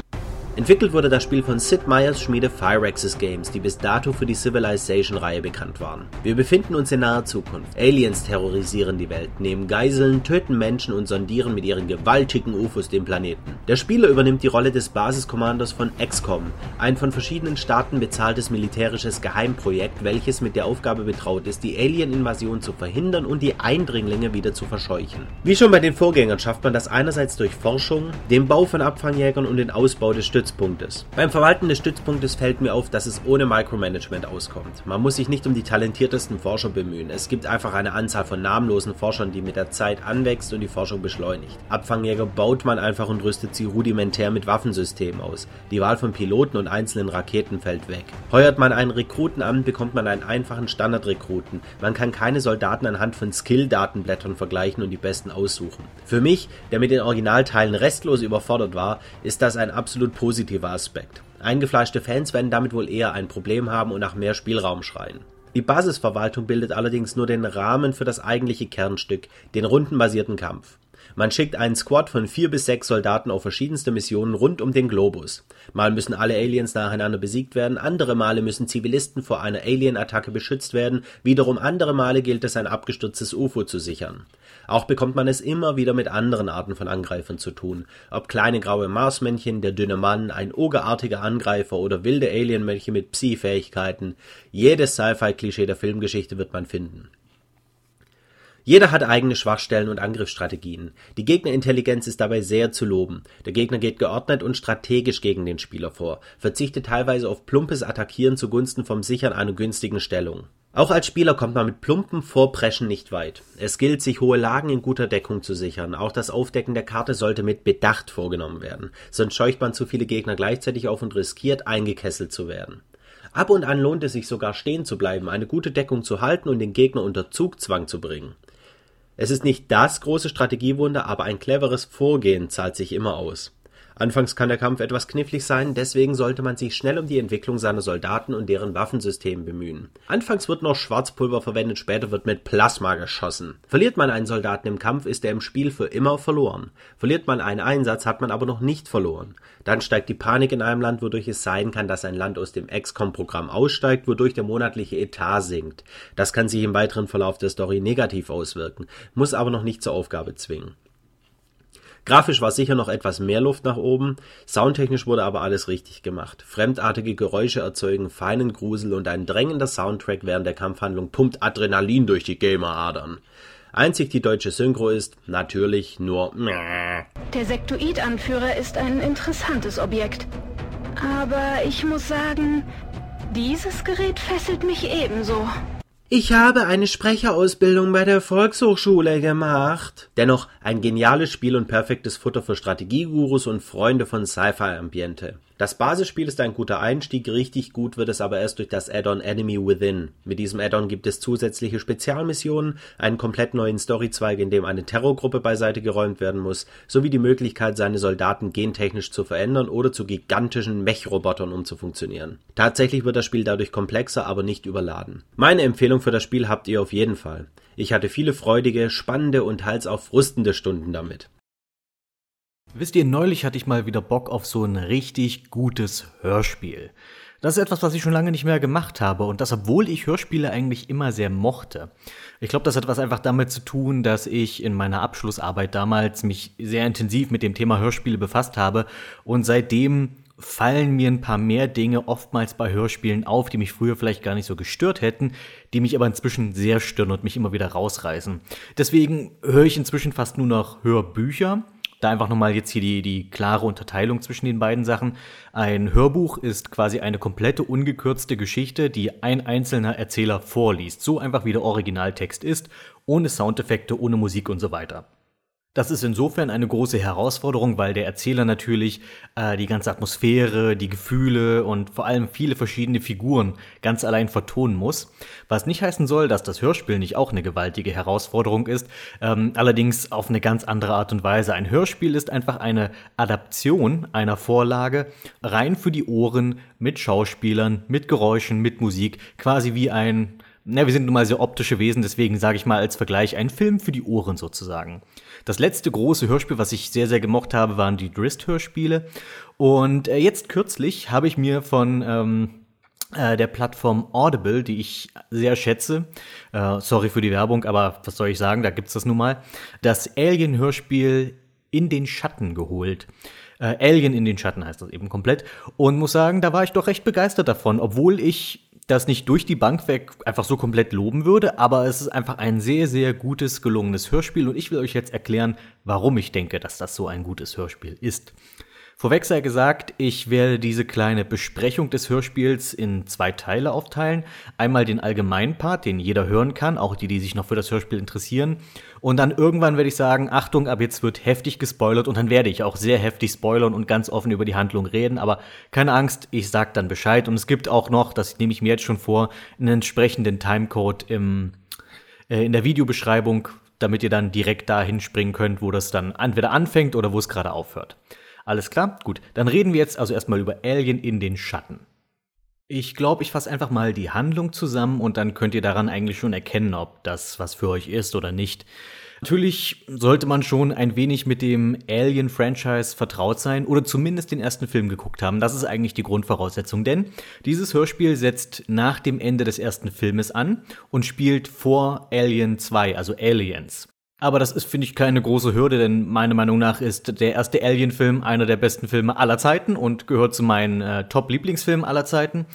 Entwickelt wurde das Spiel von Sid Meier's Schmiede Firaxis Games, die bis dato für die Civilization-Reihe bekannt waren. Wir befinden uns in naher Zukunft. Aliens terrorisieren die Welt, nehmen Geiseln, töten Menschen und sondieren mit ihren gewaltigen UFOs den Planeten. Der Spieler übernimmt die Rolle des Basiskommandos von XCOM, ein von verschiedenen Staaten bezahltes militärisches Geheimprojekt, welches mit der Aufgabe betraut ist, die Alien-Invasion zu verhindern und die Eindringlinge wieder zu verscheuchen. Wie schon bei den Vorgängern schafft man das einerseits durch Forschung, den Bau von Abfangjägern und den Ausbau des Stützpunktes Stützpunktes. Beim Verwalten des Stützpunktes fällt mir auf, dass es ohne Micromanagement auskommt. Man muss sich nicht um die talentiertesten Forscher bemühen. Es gibt einfach eine Anzahl von namenlosen Forschern, die mit der Zeit anwächst und die Forschung beschleunigt. Abfangjäger baut man einfach und rüstet sie rudimentär mit Waffensystemen aus. Die Wahl von Piloten und einzelnen Raketen fällt weg. Heuert man einen Rekruten an, bekommt man einen einfachen Standardrekruten. Man kann keine Soldaten anhand von Skill-Datenblättern vergleichen und die besten aussuchen. Für mich, der mit den Originalteilen restlos überfordert war, ist das ein absolut positives positiver Aspekt. Eingefleischte Fans werden damit wohl eher ein Problem haben und nach mehr Spielraum schreien. Die Basisverwaltung bildet allerdings nur den Rahmen für das eigentliche Kernstück, den rundenbasierten Kampf. Man schickt einen Squad von vier bis sechs Soldaten auf verschiedenste Missionen rund um den Globus. Mal müssen alle Aliens nacheinander besiegt werden, andere Male müssen Zivilisten vor einer Alien-Attacke beschützt werden, wiederum andere Male gilt es, ein abgestürztes UFO zu sichern. Auch bekommt man es immer wieder mit anderen Arten von Angreifern zu tun. Ob kleine graue Marsmännchen, der dünne Mann, ein ogerartiger Angreifer oder wilde Alienmönche mit Psi-Fähigkeiten. Jedes Sci-Fi-Klischee der Filmgeschichte wird man finden. Jeder hat eigene Schwachstellen und Angriffsstrategien. Die Gegnerintelligenz ist dabei sehr zu loben. Der Gegner geht geordnet und strategisch gegen den Spieler vor, verzichtet teilweise auf plumpes Attackieren zugunsten vom Sichern einer günstigen Stellung. Auch als Spieler kommt man mit plumpen Vorpreschen nicht weit. Es gilt, sich hohe Lagen in guter Deckung zu sichern. Auch das Aufdecken der Karte sollte mit Bedacht vorgenommen werden, sonst scheucht man zu viele Gegner gleichzeitig auf und riskiert, eingekesselt zu werden. Ab und an lohnt es sich sogar stehen zu bleiben, eine gute Deckung zu halten und den Gegner unter Zugzwang zu bringen. Es ist nicht das große Strategiewunder, aber ein cleveres Vorgehen zahlt sich immer aus. Anfangs kann der Kampf etwas knifflig sein, deswegen sollte man sich schnell um die Entwicklung seiner Soldaten und deren Waffensystem bemühen. Anfangs wird noch Schwarzpulver verwendet, später wird mit Plasma geschossen. Verliert man einen Soldaten im Kampf, ist er im Spiel für immer verloren. Verliert man einen Einsatz, hat man aber noch nicht verloren. Dann steigt die Panik in einem Land, wodurch es sein kann, dass ein Land aus dem XCOM-Programm aussteigt, wodurch der monatliche Etat sinkt. Das kann sich im weiteren Verlauf der Story negativ auswirken, muss aber noch nicht zur Aufgabe zwingen. Grafisch war sicher noch etwas mehr Luft nach oben, soundtechnisch wurde aber alles richtig gemacht. Fremdartige Geräusche erzeugen feinen Grusel und ein drängender Soundtrack während der Kampfhandlung pumpt Adrenalin durch die Gameradern. Einzig die deutsche Synchro ist natürlich nur Der Sektoid-Anführer ist ein interessantes Objekt. Aber ich muss sagen, dieses Gerät fesselt mich ebenso. Ich habe eine Sprecherausbildung bei der Volkshochschule gemacht. Dennoch ein geniales Spiel und perfektes Futter für Strategiegurus und Freunde von Sci-Fi-Ambiente. Das Basisspiel ist ein guter Einstieg, richtig gut wird es aber erst durch das Add-on Enemy Within. Mit diesem Add-on gibt es zusätzliche Spezialmissionen, einen komplett neuen Storyzweig, in dem eine Terrorgruppe beiseite geräumt werden muss, sowie die Möglichkeit, seine Soldaten gentechnisch zu verändern oder zu gigantischen Mech-Robotern umzufunktionieren. Tatsächlich wird das Spiel dadurch komplexer, aber nicht überladen. Meine Empfehlung für das Spiel habt ihr auf jeden Fall. Ich hatte viele freudige, spannende und teils auch frustende Stunden damit. Wisst ihr, neulich hatte ich mal wieder Bock auf so ein richtig gutes Hörspiel. Das ist etwas, was ich schon lange nicht mehr gemacht habe und das, obwohl ich Hörspiele eigentlich immer sehr mochte. Ich glaube, das hat was einfach damit zu tun, dass ich in meiner Abschlussarbeit damals mich sehr intensiv mit dem Thema Hörspiele befasst habe und seitdem fallen mir ein paar mehr Dinge oftmals bei Hörspielen auf, die mich früher vielleicht gar nicht so gestört hätten, die mich aber inzwischen sehr stören und mich immer wieder rausreißen. Deswegen höre ich inzwischen fast nur noch Hörbücher da einfach nochmal jetzt hier die, die klare Unterteilung zwischen den beiden Sachen. Ein Hörbuch ist quasi eine komplette ungekürzte Geschichte, die ein einzelner Erzähler vorliest. So einfach wie der Originaltext ist, ohne Soundeffekte, ohne Musik und so weiter. Das ist insofern eine große Herausforderung, weil der Erzähler natürlich äh, die ganze Atmosphäre, die Gefühle und vor allem viele verschiedene Figuren ganz allein vertonen muss. Was nicht heißen soll, dass das Hörspiel nicht auch eine gewaltige Herausforderung ist, ähm, allerdings auf eine ganz andere Art und Weise. Ein Hörspiel ist einfach eine Adaption einer Vorlage rein für die Ohren mit Schauspielern, mit Geräuschen, mit Musik, quasi wie ein na, wir sind nun mal sehr optische Wesen, deswegen sage ich mal als Vergleich ein Film für die Ohren sozusagen. Das letzte große Hörspiel, was ich sehr, sehr gemocht habe, waren die Drist-Hörspiele. Und äh, jetzt kürzlich habe ich mir von ähm, äh, der Plattform Audible, die ich sehr schätze, äh, sorry für die Werbung, aber was soll ich sagen, da gibt's das nun mal, das Alien-Hörspiel in den Schatten geholt. Äh, Alien in den Schatten heißt das eben komplett. Und muss sagen, da war ich doch recht begeistert davon, obwohl ich das nicht durch die Bank weg einfach so komplett loben würde, aber es ist einfach ein sehr, sehr gutes, gelungenes Hörspiel und ich will euch jetzt erklären, warum ich denke, dass das so ein gutes Hörspiel ist. Vorweg sei gesagt, ich werde diese kleine Besprechung des Hörspiels in zwei Teile aufteilen. Einmal den allgemeinen Part, den jeder hören kann, auch die, die sich noch für das Hörspiel interessieren. Und dann irgendwann werde ich sagen, Achtung, ab jetzt wird heftig gespoilert und dann werde ich auch sehr heftig spoilern und ganz offen über die Handlung reden. Aber keine Angst, ich sag dann Bescheid. Und es gibt auch noch, das nehme ich mir jetzt schon vor, einen entsprechenden Timecode im, äh, in der Videobeschreibung, damit ihr dann direkt dahin springen könnt, wo das dann entweder anfängt oder wo es gerade aufhört. Alles klar? Gut. Dann reden wir jetzt also erstmal über Alien in den Schatten. Ich glaube, ich fasse einfach mal die Handlung zusammen und dann könnt ihr daran eigentlich schon erkennen, ob das was für euch ist oder nicht. Natürlich sollte man schon ein wenig mit dem Alien-Franchise vertraut sein oder zumindest den ersten Film geguckt haben. Das ist eigentlich die Grundvoraussetzung, denn dieses Hörspiel setzt nach dem Ende des ersten Filmes an und spielt vor Alien 2, also Aliens. Aber das ist, finde ich, keine große Hürde, denn meiner Meinung nach ist der erste Alien-Film einer der besten Filme aller Zeiten und gehört zu meinen äh, Top-Lieblingsfilmen aller Zeiten.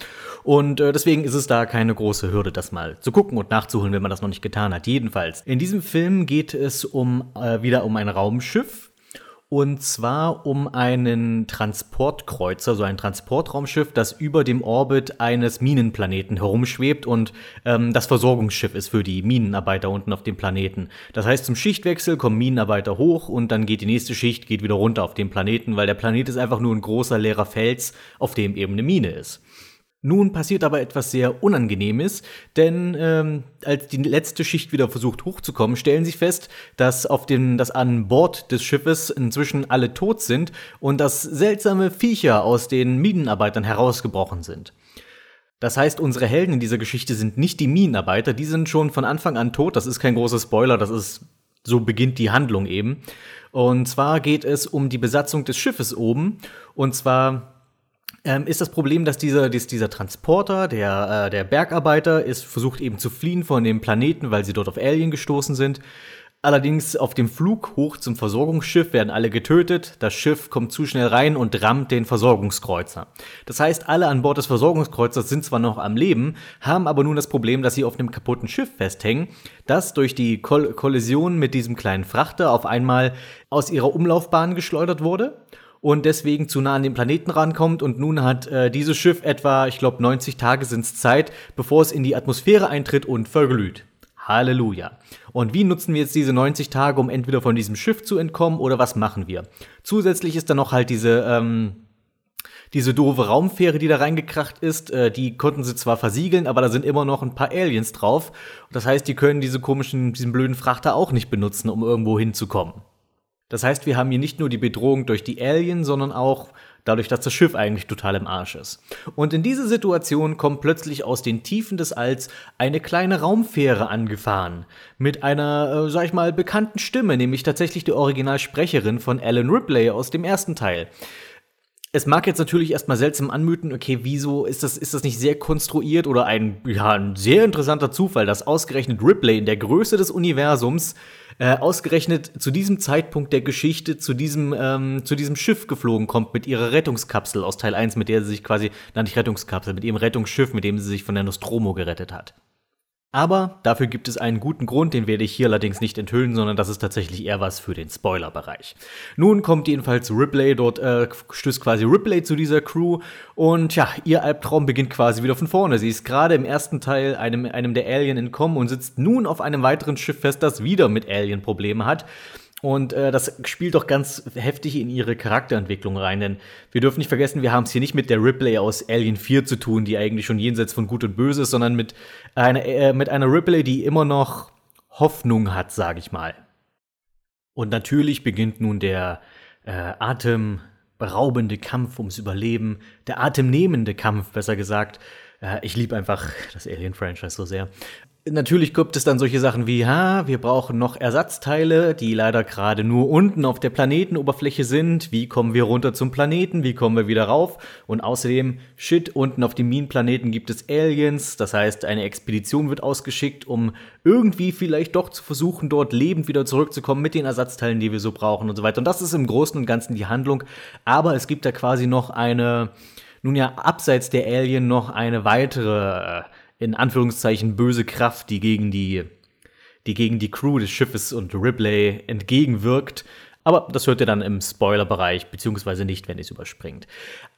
Und äh, deswegen ist es da keine große Hürde, das mal zu gucken und nachzuholen, wenn man das noch nicht getan hat. Jedenfalls. In diesem Film geht es um äh, wieder um ein Raumschiff, und zwar um einen Transportkreuzer, so ein Transportraumschiff, das über dem Orbit eines Minenplaneten herumschwebt und ähm, das Versorgungsschiff ist für die Minenarbeiter unten auf dem Planeten. Das heißt, zum Schichtwechsel kommen Minenarbeiter hoch und dann geht die nächste Schicht, geht wieder runter auf den Planeten, weil der Planet ist einfach nur ein großer leerer Fels, auf dem eben eine Mine ist. Nun passiert aber etwas sehr Unangenehmes, denn ähm, als die letzte Schicht wieder versucht hochzukommen, stellen sie fest, dass auf dem, dass an Bord des Schiffes inzwischen alle tot sind und dass seltsame Viecher aus den Minenarbeitern herausgebrochen sind. Das heißt, unsere Helden in dieser Geschichte sind nicht die Minenarbeiter, die sind schon von Anfang an tot. Das ist kein großer Spoiler, das ist so beginnt die Handlung eben. Und zwar geht es um die Besatzung des Schiffes oben. Und zwar ähm, ist das Problem, dass dieser, dieser Transporter, der, äh, der Bergarbeiter, ist versucht eben zu fliehen von dem Planeten, weil sie dort auf Alien gestoßen sind. Allerdings auf dem Flug hoch zum Versorgungsschiff werden alle getötet. Das Schiff kommt zu schnell rein und rammt den Versorgungskreuzer. Das heißt, alle an Bord des Versorgungskreuzers sind zwar noch am Leben, haben aber nun das Problem, dass sie auf einem kaputten Schiff festhängen, das durch die Koll Kollision mit diesem kleinen Frachter auf einmal aus ihrer Umlaufbahn geschleudert wurde und deswegen zu nah an den Planeten rankommt. Und nun hat äh, dieses Schiff etwa, ich glaube, 90 Tage sind es Zeit, bevor es in die Atmosphäre eintritt und verglüht. Halleluja. Und wie nutzen wir jetzt diese 90 Tage, um entweder von diesem Schiff zu entkommen oder was machen wir? Zusätzlich ist dann noch halt diese, ähm, diese doofe Raumfähre, die da reingekracht ist, äh, die konnten sie zwar versiegeln, aber da sind immer noch ein paar Aliens drauf. Das heißt, die können diese komischen, diesen blöden Frachter auch nicht benutzen, um irgendwo hinzukommen. Das heißt, wir haben hier nicht nur die Bedrohung durch die Alien, sondern auch dadurch, dass das Schiff eigentlich total im Arsch ist. Und in diese Situation kommt plötzlich aus den Tiefen des Alls eine kleine Raumfähre angefahren. Mit einer, äh, sag ich mal, bekannten Stimme, nämlich tatsächlich die Originalsprecherin von Alan Ripley aus dem ersten Teil. Es mag jetzt natürlich erstmal seltsam anmuten, okay, wieso ist das, ist das nicht sehr konstruiert oder ein, ja, ein sehr interessanter Zufall, dass ausgerechnet Ripley in der Größe des Universums äh, ausgerechnet zu diesem Zeitpunkt der Geschichte zu diesem, ähm, zu diesem Schiff geflogen kommt mit ihrer Rettungskapsel aus Teil 1, mit der sie sich quasi, na nicht Rettungskapsel, mit ihrem Rettungsschiff, mit dem sie sich von der Nostromo gerettet hat. Aber dafür gibt es einen guten Grund, den werde ich hier allerdings nicht enthüllen, sondern das ist tatsächlich eher was für den Spoiler-Bereich. Nun kommt jedenfalls Ripley, dort äh, stößt quasi Ripley zu dieser Crew und ja, ihr Albtraum beginnt quasi wieder von vorne. Sie ist gerade im ersten Teil einem, einem der Alien entkommen und sitzt nun auf einem weiteren Schiff fest, das wieder mit Alien Probleme hat. Und äh, das spielt doch ganz heftig in ihre Charakterentwicklung rein, denn wir dürfen nicht vergessen, wir haben es hier nicht mit der Ripley aus Alien 4 zu tun, die eigentlich schon jenseits von Gut und Böse ist, sondern mit einer, äh, mit einer Ripley, die immer noch Hoffnung hat, sage ich mal. Und natürlich beginnt nun der äh, atemberaubende Kampf ums Überleben, der atemnehmende Kampf, besser gesagt. Äh, ich liebe einfach das Alien-Franchise so sehr. Natürlich gibt es dann solche Sachen wie, ha, wir brauchen noch Ersatzteile, die leider gerade nur unten auf der Planetenoberfläche sind. Wie kommen wir runter zum Planeten? Wie kommen wir wieder rauf? Und außerdem, shit, unten auf dem Minenplaneten gibt es Aliens. Das heißt, eine Expedition wird ausgeschickt, um irgendwie vielleicht doch zu versuchen, dort lebend wieder zurückzukommen mit den Ersatzteilen, die wir so brauchen und so weiter. Und das ist im Großen und Ganzen die Handlung. Aber es gibt da quasi noch eine, nun ja, abseits der Alien noch eine weitere äh, in Anführungszeichen böse Kraft, die gegen die, die gegen die Crew des Schiffes und Ripley entgegenwirkt. Aber das hört ihr dann im Spoiler-Bereich, beziehungsweise nicht, wenn ihr es überspringt.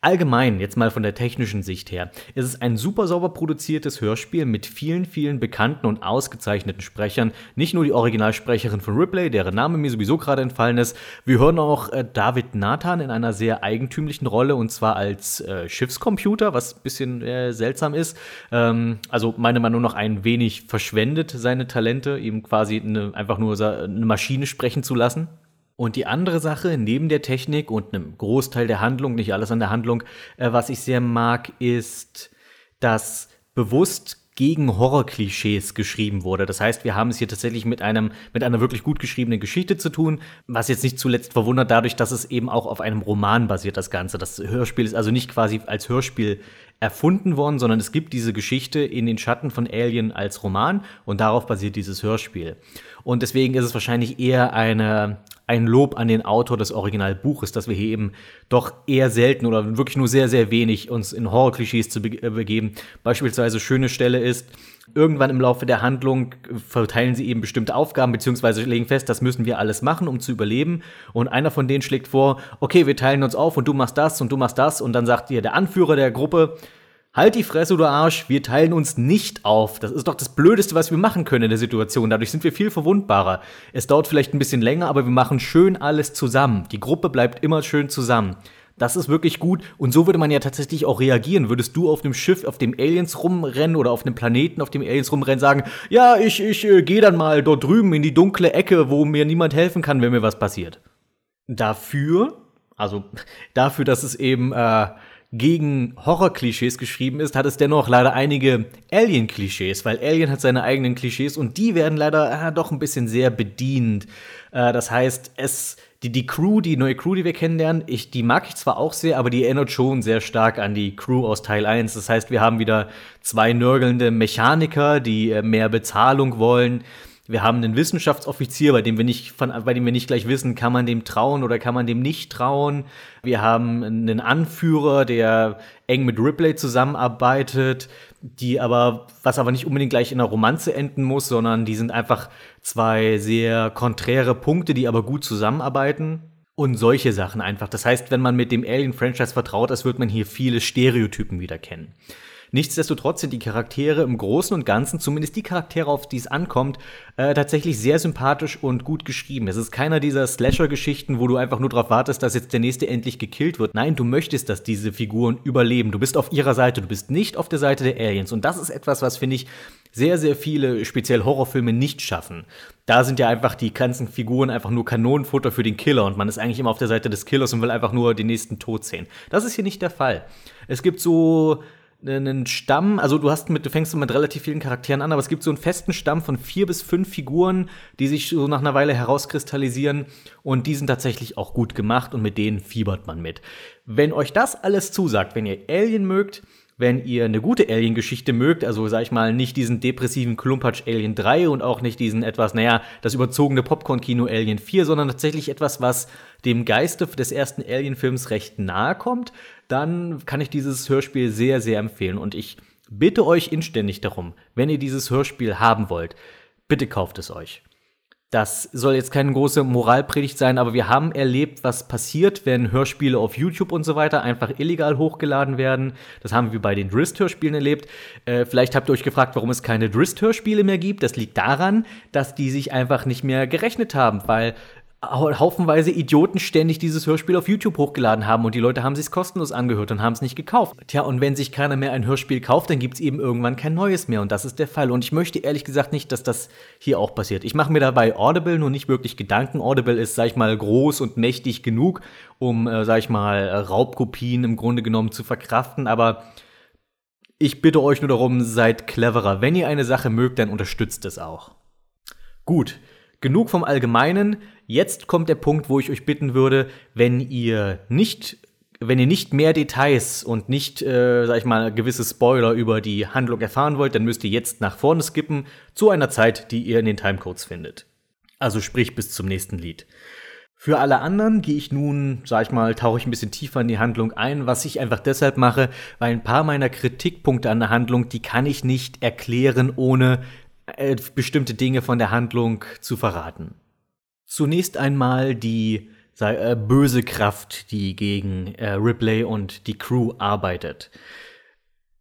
Allgemein, jetzt mal von der technischen Sicht her, ist es ein super sauber produziertes Hörspiel mit vielen, vielen bekannten und ausgezeichneten Sprechern. Nicht nur die Originalsprecherin von Ripley, deren Name mir sowieso gerade entfallen ist. Wir hören auch äh, David Nathan in einer sehr eigentümlichen Rolle und zwar als äh, Schiffscomputer, was ein bisschen äh, seltsam ist. Ähm, also meiner Meinung nach ein wenig verschwendet seine Talente, ihm quasi eine, einfach nur eine Maschine sprechen zu lassen. Und die andere Sache, neben der Technik und einem Großteil der Handlung, nicht alles an der Handlung, äh, was ich sehr mag, ist, dass bewusst gegen Horrorklischees geschrieben wurde. Das heißt, wir haben es hier tatsächlich mit einem, mit einer wirklich gut geschriebenen Geschichte zu tun, was jetzt nicht zuletzt verwundert dadurch, dass es eben auch auf einem Roman basiert, das Ganze. Das Hörspiel ist also nicht quasi als Hörspiel erfunden worden, sondern es gibt diese Geschichte in den Schatten von Alien als Roman und darauf basiert dieses Hörspiel. Und deswegen ist es wahrscheinlich eher eine, ein Lob an den Autor des Originalbuches, dass wir hier eben doch eher selten oder wirklich nur sehr, sehr wenig uns in Horror-Klischees zu äh, begeben. Beispielsweise schöne Stelle ist, irgendwann im Laufe der Handlung verteilen sie eben bestimmte Aufgaben, beziehungsweise legen fest, das müssen wir alles machen, um zu überleben. Und einer von denen schlägt vor, okay, wir teilen uns auf und du machst das und du machst das. Und dann sagt dir der Anführer der Gruppe, Halt die Fresse, du Arsch, wir teilen uns nicht auf. Das ist doch das Blödeste, was wir machen können in der Situation. Dadurch sind wir viel verwundbarer. Es dauert vielleicht ein bisschen länger, aber wir machen schön alles zusammen. Die Gruppe bleibt immer schön zusammen. Das ist wirklich gut. Und so würde man ja tatsächlich auch reagieren. Würdest du auf dem Schiff, auf dem Aliens rumrennen oder auf einem Planeten, auf dem Aliens rumrennen, sagen, ja, ich, ich äh, gehe dann mal dort drüben in die dunkle Ecke, wo mir niemand helfen kann, wenn mir was passiert. Dafür, also dafür, dass es eben äh, gegen Horror-Klischees geschrieben ist, hat es dennoch leider einige Alien-Klischees, weil Alien hat seine eigenen Klischees und die werden leider äh, doch ein bisschen sehr bedient. Äh, das heißt, es die, die Crew, die neue Crew, die wir kennenlernen, ich, die mag ich zwar auch sehr, aber die erinnert schon sehr stark an die Crew aus Teil 1. Das heißt, wir haben wieder zwei nörgelnde Mechaniker, die äh, mehr Bezahlung wollen. Wir haben einen Wissenschaftsoffizier, bei dem wir nicht, von, bei dem wir nicht gleich wissen, kann man dem trauen oder kann man dem nicht trauen. Wir haben einen Anführer, der eng mit Ripley zusammenarbeitet, die aber, was aber nicht unbedingt gleich in einer Romanze enden muss, sondern die sind einfach zwei sehr konträre Punkte, die aber gut zusammenarbeiten. Und solche Sachen einfach. Das heißt, wenn man mit dem Alien-Franchise vertraut ist, wird man hier viele Stereotypen wieder kennen. Nichtsdestotrotz sind die Charaktere im Großen und Ganzen, zumindest die Charaktere, auf die es ankommt, äh, tatsächlich sehr sympathisch und gut geschrieben. Es ist keiner dieser Slasher-Geschichten, wo du einfach nur darauf wartest, dass jetzt der nächste endlich gekillt wird. Nein, du möchtest, dass diese Figuren überleben. Du bist auf ihrer Seite, du bist nicht auf der Seite der Aliens. Und das ist etwas, was, finde ich, sehr, sehr viele, speziell Horrorfilme, nicht schaffen. Da sind ja einfach die ganzen Figuren einfach nur Kanonenfutter für den Killer und man ist eigentlich immer auf der Seite des Killers und will einfach nur den nächsten Tod sehen. Das ist hier nicht der Fall. Es gibt so einen Stamm, also du hast mit, du fängst mit relativ vielen Charakteren an, aber es gibt so einen festen Stamm von vier bis fünf Figuren, die sich so nach einer Weile herauskristallisieren und die sind tatsächlich auch gut gemacht und mit denen fiebert man mit. Wenn euch das alles zusagt, wenn ihr Alien mögt, wenn ihr eine gute Alien-Geschichte mögt, also sag ich mal, nicht diesen depressiven Klumpatsch Alien 3 und auch nicht diesen etwas, naja, das überzogene Popcorn-Kino Alien 4, sondern tatsächlich etwas, was dem Geiste des ersten Alien-Films recht nahe kommt, dann kann ich dieses Hörspiel sehr, sehr empfehlen. Und ich bitte euch inständig darum, wenn ihr dieses Hörspiel haben wollt, bitte kauft es euch. Das soll jetzt keine große Moralpredigt sein, aber wir haben erlebt, was passiert, wenn Hörspiele auf YouTube und so weiter einfach illegal hochgeladen werden. Das haben wir bei den Drist-Hörspielen erlebt. Äh, vielleicht habt ihr euch gefragt, warum es keine Drist-Hörspiele mehr gibt. Das liegt daran, dass die sich einfach nicht mehr gerechnet haben, weil haufenweise Idioten ständig dieses Hörspiel auf YouTube hochgeladen haben und die Leute haben sich kostenlos angehört und haben es nicht gekauft. Tja, und wenn sich keiner mehr ein Hörspiel kauft, dann gibt es eben irgendwann kein neues mehr und das ist der Fall. Und ich möchte ehrlich gesagt nicht, dass das hier auch passiert. Ich mache mir dabei Audible nur nicht wirklich Gedanken. Audible ist, sag ich mal, groß und mächtig genug, um, äh, sag ich mal, Raubkopien im Grunde genommen zu verkraften, aber ich bitte euch nur darum, seid cleverer. Wenn ihr eine Sache mögt, dann unterstützt es auch. Gut, genug vom Allgemeinen. Jetzt kommt der Punkt, wo ich euch bitten würde, wenn ihr nicht wenn ihr nicht mehr Details und nicht, äh, sag ich mal, gewisse Spoiler über die Handlung erfahren wollt, dann müsst ihr jetzt nach vorne skippen zu einer Zeit, die ihr in den Timecodes findet. Also sprich bis zum nächsten Lied. Für alle anderen gehe ich nun, sag ich mal, tauche ich ein bisschen tiefer in die Handlung ein, was ich einfach deshalb mache, weil ein paar meiner Kritikpunkte an der Handlung, die kann ich nicht erklären, ohne äh, bestimmte Dinge von der Handlung zu verraten. Zunächst einmal die sei, äh, böse Kraft, die gegen äh, Ripley und die Crew arbeitet.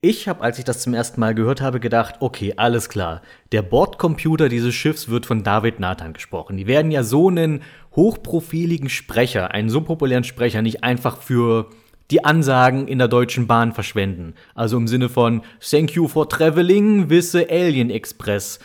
Ich habe, als ich das zum ersten Mal gehört habe, gedacht, okay, alles klar. Der Bordcomputer dieses Schiffs wird von David Nathan gesprochen. Die werden ja so einen hochprofiligen Sprecher, einen so populären Sprecher, nicht einfach für die Ansagen in der Deutschen Bahn verschwenden. Also im Sinne von Thank you for traveling, wisse Alien Express.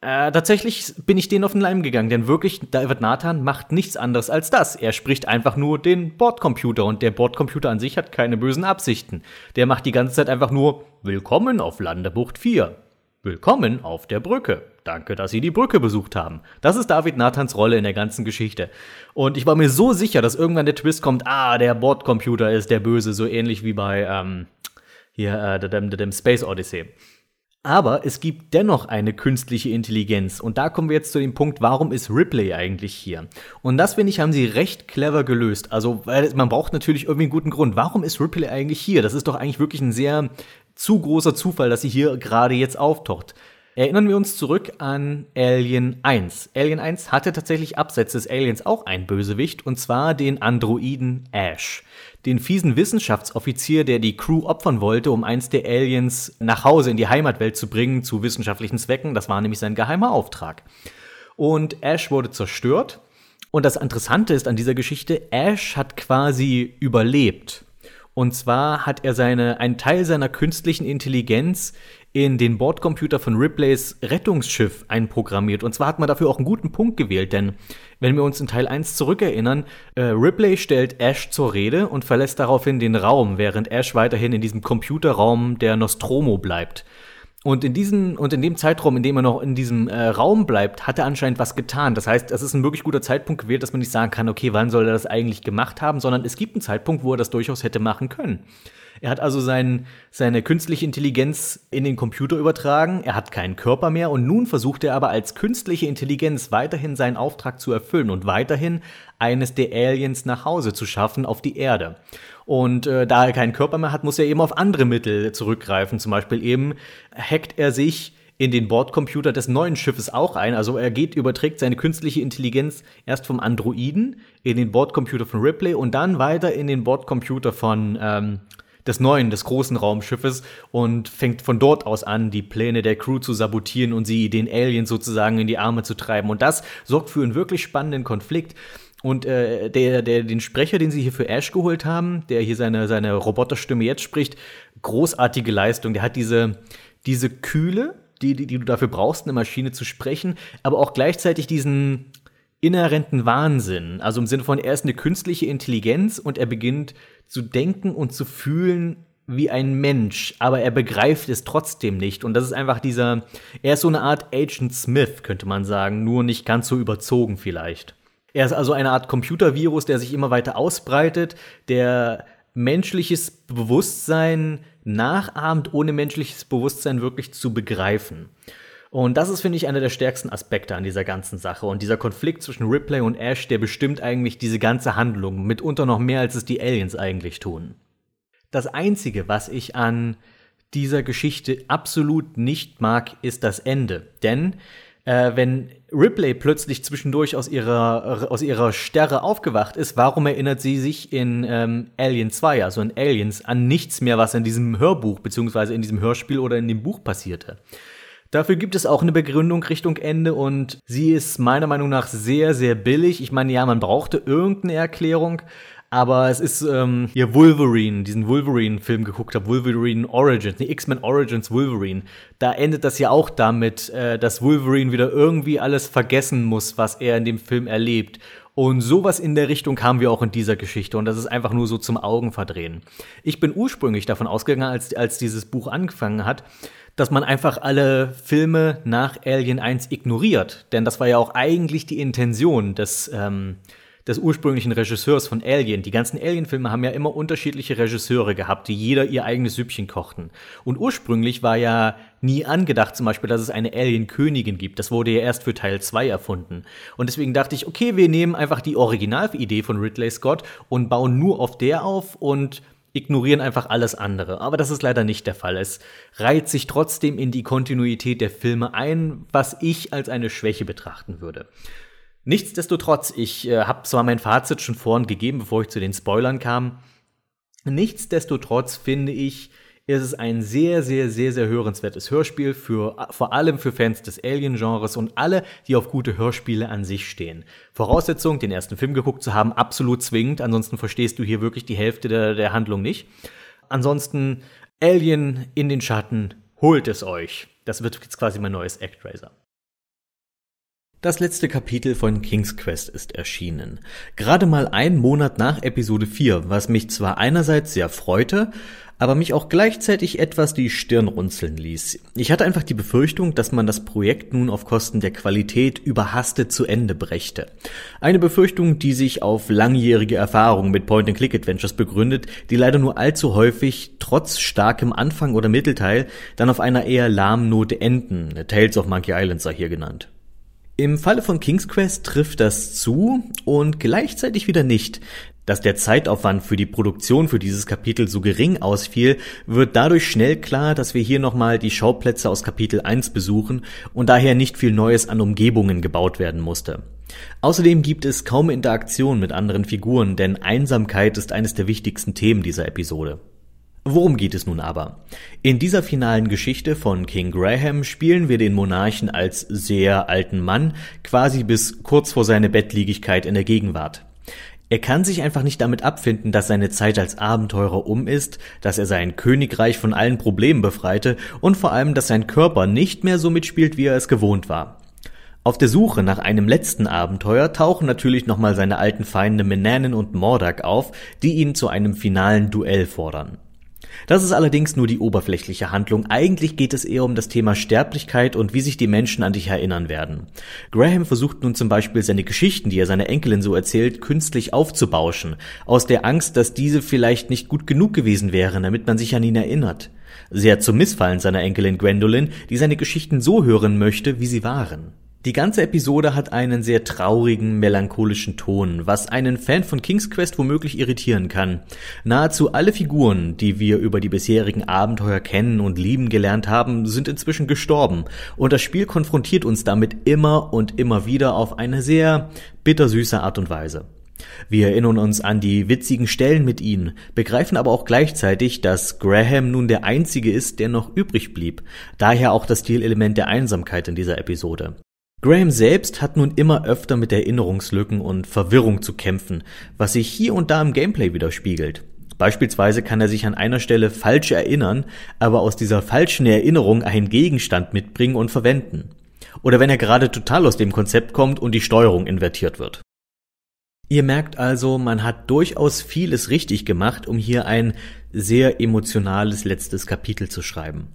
Äh, tatsächlich bin ich denen auf den Leim gegangen, denn wirklich, David Nathan macht nichts anderes als das. Er spricht einfach nur den Bordcomputer und der Bordcomputer an sich hat keine bösen Absichten. Der macht die ganze Zeit einfach nur Willkommen auf Landebucht 4. Willkommen auf der Brücke. Danke, dass Sie die Brücke besucht haben. Das ist David Nathans Rolle in der ganzen Geschichte. Und ich war mir so sicher, dass irgendwann der Twist kommt, ah, der Bordcomputer ist der Böse, so ähnlich wie bei ähm, hier, äh, dem, dem Space Odyssey. Aber es gibt dennoch eine künstliche Intelligenz. Und da kommen wir jetzt zu dem Punkt, warum ist Ripley eigentlich hier? Und das, finde ich, haben sie recht clever gelöst. Also, weil man braucht natürlich irgendwie einen guten Grund. Warum ist Ripley eigentlich hier? Das ist doch eigentlich wirklich ein sehr zu großer Zufall, dass sie hier gerade jetzt auftaucht. Erinnern wir uns zurück an Alien 1. Alien 1 hatte tatsächlich abseits des Aliens auch einen Bösewicht, und zwar den Androiden Ash. Den fiesen Wissenschaftsoffizier, der die Crew opfern wollte, um eins der Aliens nach Hause in die Heimatwelt zu bringen, zu wissenschaftlichen Zwecken. Das war nämlich sein geheimer Auftrag. Und Ash wurde zerstört. Und das Interessante ist an dieser Geschichte, Ash hat quasi überlebt. Und zwar hat er seine, einen Teil seiner künstlichen Intelligenz in den Bordcomputer von Ripleys Rettungsschiff einprogrammiert. Und zwar hat man dafür auch einen guten Punkt gewählt, denn wenn wir uns in Teil 1 zurückerinnern, äh, Ripley stellt Ash zur Rede und verlässt daraufhin den Raum, während Ash weiterhin in diesem Computerraum der Nostromo bleibt. Und in diesem und in dem Zeitraum, in dem er noch in diesem äh, Raum bleibt, hat er anscheinend was getan. Das heißt, es ist ein wirklich guter Zeitpunkt gewählt, dass man nicht sagen kann, okay, wann soll er das eigentlich gemacht haben, sondern es gibt einen Zeitpunkt, wo er das durchaus hätte machen können. Er hat also sein, seine künstliche Intelligenz in den Computer übertragen, er hat keinen Körper mehr und nun versucht er aber als künstliche Intelligenz weiterhin seinen Auftrag zu erfüllen und weiterhin eines der Aliens nach Hause zu schaffen auf die Erde. Und äh, da er keinen Körper mehr hat, muss er eben auf andere Mittel zurückgreifen. Zum Beispiel eben hackt er sich in den Bordcomputer des neuen Schiffes auch ein. Also er geht, überträgt seine künstliche Intelligenz erst vom Androiden in den Bordcomputer von Ripley und dann weiter in den Bordcomputer von ähm, des neuen, des großen Raumschiffes und fängt von dort aus an, die Pläne der Crew zu sabotieren und sie den Aliens sozusagen in die Arme zu treiben. Und das sorgt für einen wirklich spannenden Konflikt. Und äh, der, der, den Sprecher, den sie hier für Ash geholt haben, der hier seine, seine Roboterstimme jetzt spricht, großartige Leistung. Der hat diese, diese Kühle, die, die, die du dafür brauchst, eine Maschine zu sprechen, aber auch gleichzeitig diesen inhärenten Wahnsinn. Also im Sinne von, er ist eine künstliche Intelligenz und er beginnt zu denken und zu fühlen wie ein Mensch, aber er begreift es trotzdem nicht. Und das ist einfach dieser, er ist so eine Art Agent Smith, könnte man sagen, nur nicht ganz so überzogen vielleicht. Er ist also eine Art Computervirus, der sich immer weiter ausbreitet, der menschliches Bewusstsein nachahmt, ohne menschliches Bewusstsein wirklich zu begreifen. Und das ist, finde ich, einer der stärksten Aspekte an dieser ganzen Sache. Und dieser Konflikt zwischen Ripley und Ash, der bestimmt eigentlich diese ganze Handlung, mitunter noch mehr, als es die Aliens eigentlich tun. Das Einzige, was ich an dieser Geschichte absolut nicht mag, ist das Ende. Denn äh, wenn Ripley plötzlich zwischendurch aus ihrer, aus ihrer Sterre aufgewacht ist, warum erinnert sie sich in ähm, Alien 2, also in Aliens, an nichts mehr, was in diesem Hörbuch beziehungsweise in diesem Hörspiel oder in dem Buch passierte? Dafür gibt es auch eine Begründung Richtung Ende und sie ist meiner Meinung nach sehr, sehr billig. Ich meine, ja, man brauchte irgendeine Erklärung, aber es ist ähm, ihr Wolverine, diesen Wolverine-Film geguckt habe, Wolverine Origins, ne, X-Men Origins Wolverine. Da endet das ja auch damit, äh, dass Wolverine wieder irgendwie alles vergessen muss, was er in dem Film erlebt. Und sowas in der Richtung haben wir auch in dieser Geschichte. Und das ist einfach nur so zum Augenverdrehen. Ich bin ursprünglich davon ausgegangen, als, als dieses Buch angefangen hat, dass man einfach alle Filme nach Alien 1 ignoriert. Denn das war ja auch eigentlich die Intention des, ähm, des ursprünglichen Regisseurs von Alien. Die ganzen Alien-Filme haben ja immer unterschiedliche Regisseure gehabt, die jeder ihr eigenes Süppchen kochten. Und ursprünglich war ja nie angedacht, zum Beispiel, dass es eine Alien-Königin gibt. Das wurde ja erst für Teil 2 erfunden. Und deswegen dachte ich, okay, wir nehmen einfach die Originalidee von Ridley Scott und bauen nur auf der auf und ignorieren einfach alles andere. Aber das ist leider nicht der Fall. Es reiht sich trotzdem in die Kontinuität der Filme ein, was ich als eine Schwäche betrachten würde. Nichtsdestotrotz, ich äh, habe zwar mein Fazit schon vorhin gegeben, bevor ich zu den Spoilern kam. Nichtsdestotrotz finde ich, ist es ein sehr, sehr, sehr, sehr hörenswertes Hörspiel für vor allem für Fans des Alien-Genres und alle, die auf gute Hörspiele an sich stehen. Voraussetzung, den ersten Film geguckt zu haben, absolut zwingend, ansonsten verstehst du hier wirklich die Hälfte der, der Handlung nicht. Ansonsten Alien in den Schatten, holt es euch. Das wird jetzt quasi mein neues Actraiser. Das letzte Kapitel von King's Quest ist erschienen. Gerade mal einen Monat nach Episode 4, was mich zwar einerseits sehr freute, aber mich auch gleichzeitig etwas die Stirn runzeln ließ. Ich hatte einfach die Befürchtung, dass man das Projekt nun auf Kosten der Qualität überhastet zu Ende brächte. Eine Befürchtung, die sich auf langjährige Erfahrungen mit Point-and-Click-Adventures begründet, die leider nur allzu häufig, trotz starkem Anfang oder Mittelteil, dann auf einer eher lahmen Note enden. Tales of Monkey Island sei hier genannt. Im Falle von King's Quest trifft das zu und gleichzeitig wieder nicht. Dass der Zeitaufwand für die Produktion für dieses Kapitel so gering ausfiel, wird dadurch schnell klar, dass wir hier nochmal die Schauplätze aus Kapitel 1 besuchen und daher nicht viel Neues an Umgebungen gebaut werden musste. Außerdem gibt es kaum Interaktion mit anderen Figuren, denn Einsamkeit ist eines der wichtigsten Themen dieser Episode. Worum geht es nun aber? In dieser finalen Geschichte von King Graham spielen wir den Monarchen als sehr alten Mann, quasi bis kurz vor seine Bettliegigkeit in der Gegenwart. Er kann sich einfach nicht damit abfinden, dass seine Zeit als Abenteurer um ist, dass er sein Königreich von allen Problemen befreite und vor allem, dass sein Körper nicht mehr so mitspielt, wie er es gewohnt war. Auf der Suche nach einem letzten Abenteuer tauchen natürlich nochmal seine alten Feinde Menanen und Mordak auf, die ihn zu einem finalen Duell fordern. Das ist allerdings nur die oberflächliche Handlung. Eigentlich geht es eher um das Thema Sterblichkeit und wie sich die Menschen an dich erinnern werden. Graham versucht nun zum Beispiel seine Geschichten, die er seiner Enkelin so erzählt, künstlich aufzubauschen, aus der Angst, dass diese vielleicht nicht gut genug gewesen wären, damit man sich an ihn erinnert. Sehr zum Missfallen seiner Enkelin Gwendolyn, die seine Geschichten so hören möchte, wie sie waren. Die ganze Episode hat einen sehr traurigen, melancholischen Ton, was einen Fan von King's Quest womöglich irritieren kann. Nahezu alle Figuren, die wir über die bisherigen Abenteuer kennen und lieben gelernt haben, sind inzwischen gestorben, und das Spiel konfrontiert uns damit immer und immer wieder auf eine sehr bittersüße Art und Weise. Wir erinnern uns an die witzigen Stellen mit ihnen, begreifen aber auch gleichzeitig, dass Graham nun der Einzige ist, der noch übrig blieb, daher auch das Stilelement der Einsamkeit in dieser Episode. Graham selbst hat nun immer öfter mit Erinnerungslücken und Verwirrung zu kämpfen, was sich hier und da im Gameplay widerspiegelt. Beispielsweise kann er sich an einer Stelle falsch erinnern, aber aus dieser falschen Erinnerung einen Gegenstand mitbringen und verwenden. Oder wenn er gerade total aus dem Konzept kommt und die Steuerung invertiert wird. Ihr merkt also, man hat durchaus vieles richtig gemacht, um hier ein sehr emotionales letztes Kapitel zu schreiben.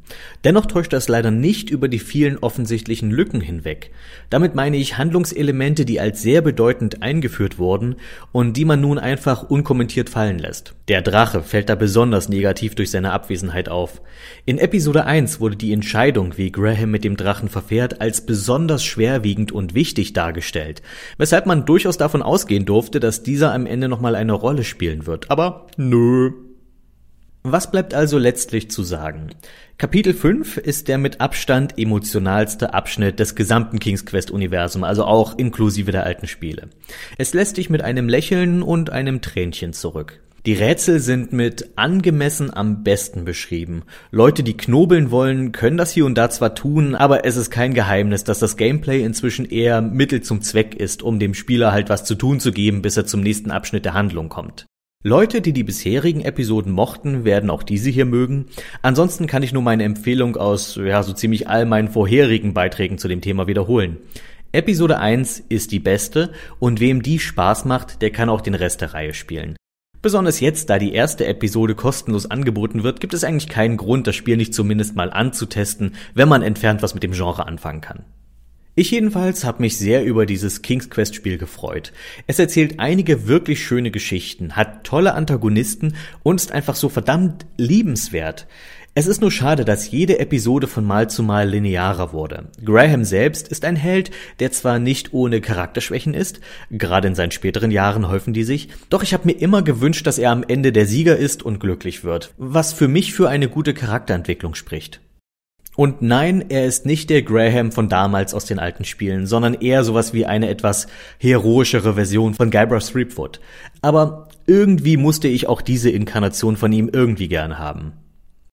Dennoch täuscht das leider nicht über die vielen offensichtlichen Lücken hinweg. Damit meine ich Handlungselemente, die als sehr bedeutend eingeführt wurden und die man nun einfach unkommentiert fallen lässt. Der Drache fällt da besonders negativ durch seine Abwesenheit auf. In Episode 1 wurde die Entscheidung, wie Graham mit dem Drachen verfährt, als besonders schwerwiegend und wichtig dargestellt, weshalb man durchaus davon ausgehen durfte, dass dieser am Ende nochmal eine Rolle spielen wird. Aber nö, was bleibt also letztlich zu sagen? Kapitel 5 ist der mit Abstand emotionalste Abschnitt des gesamten King's Quest Universum, also auch inklusive der alten Spiele. Es lässt dich mit einem Lächeln und einem Tränchen zurück. Die Rätsel sind mit angemessen am besten beschrieben. Leute, die knobeln wollen, können das hier und da zwar tun, aber es ist kein Geheimnis, dass das Gameplay inzwischen eher Mittel zum Zweck ist, um dem Spieler halt was zu tun zu geben, bis er zum nächsten Abschnitt der Handlung kommt. Leute, die die bisherigen Episoden mochten, werden auch diese hier mögen. Ansonsten kann ich nur meine Empfehlung aus ja so ziemlich all meinen vorherigen Beiträgen zu dem Thema wiederholen. Episode 1 ist die beste und wem die Spaß macht, der kann auch den Rest der Reihe spielen. Besonders jetzt, da die erste Episode kostenlos angeboten wird, gibt es eigentlich keinen Grund, das Spiel nicht zumindest mal anzutesten, wenn man entfernt was mit dem Genre anfangen kann. Ich jedenfalls habe mich sehr über dieses King's Quest Spiel gefreut. Es erzählt einige wirklich schöne Geschichten, hat tolle Antagonisten und ist einfach so verdammt liebenswert. Es ist nur schade, dass jede Episode von Mal zu Mal linearer wurde. Graham selbst ist ein Held, der zwar nicht ohne Charakterschwächen ist, gerade in seinen späteren Jahren häufen die sich, doch ich habe mir immer gewünscht, dass er am Ende der Sieger ist und glücklich wird, was für mich für eine gute Charakterentwicklung spricht. Und nein, er ist nicht der Graham von damals aus den alten Spielen, sondern eher sowas wie eine etwas heroischere Version von Guybrush Threepwood. Aber irgendwie musste ich auch diese Inkarnation von ihm irgendwie gern haben.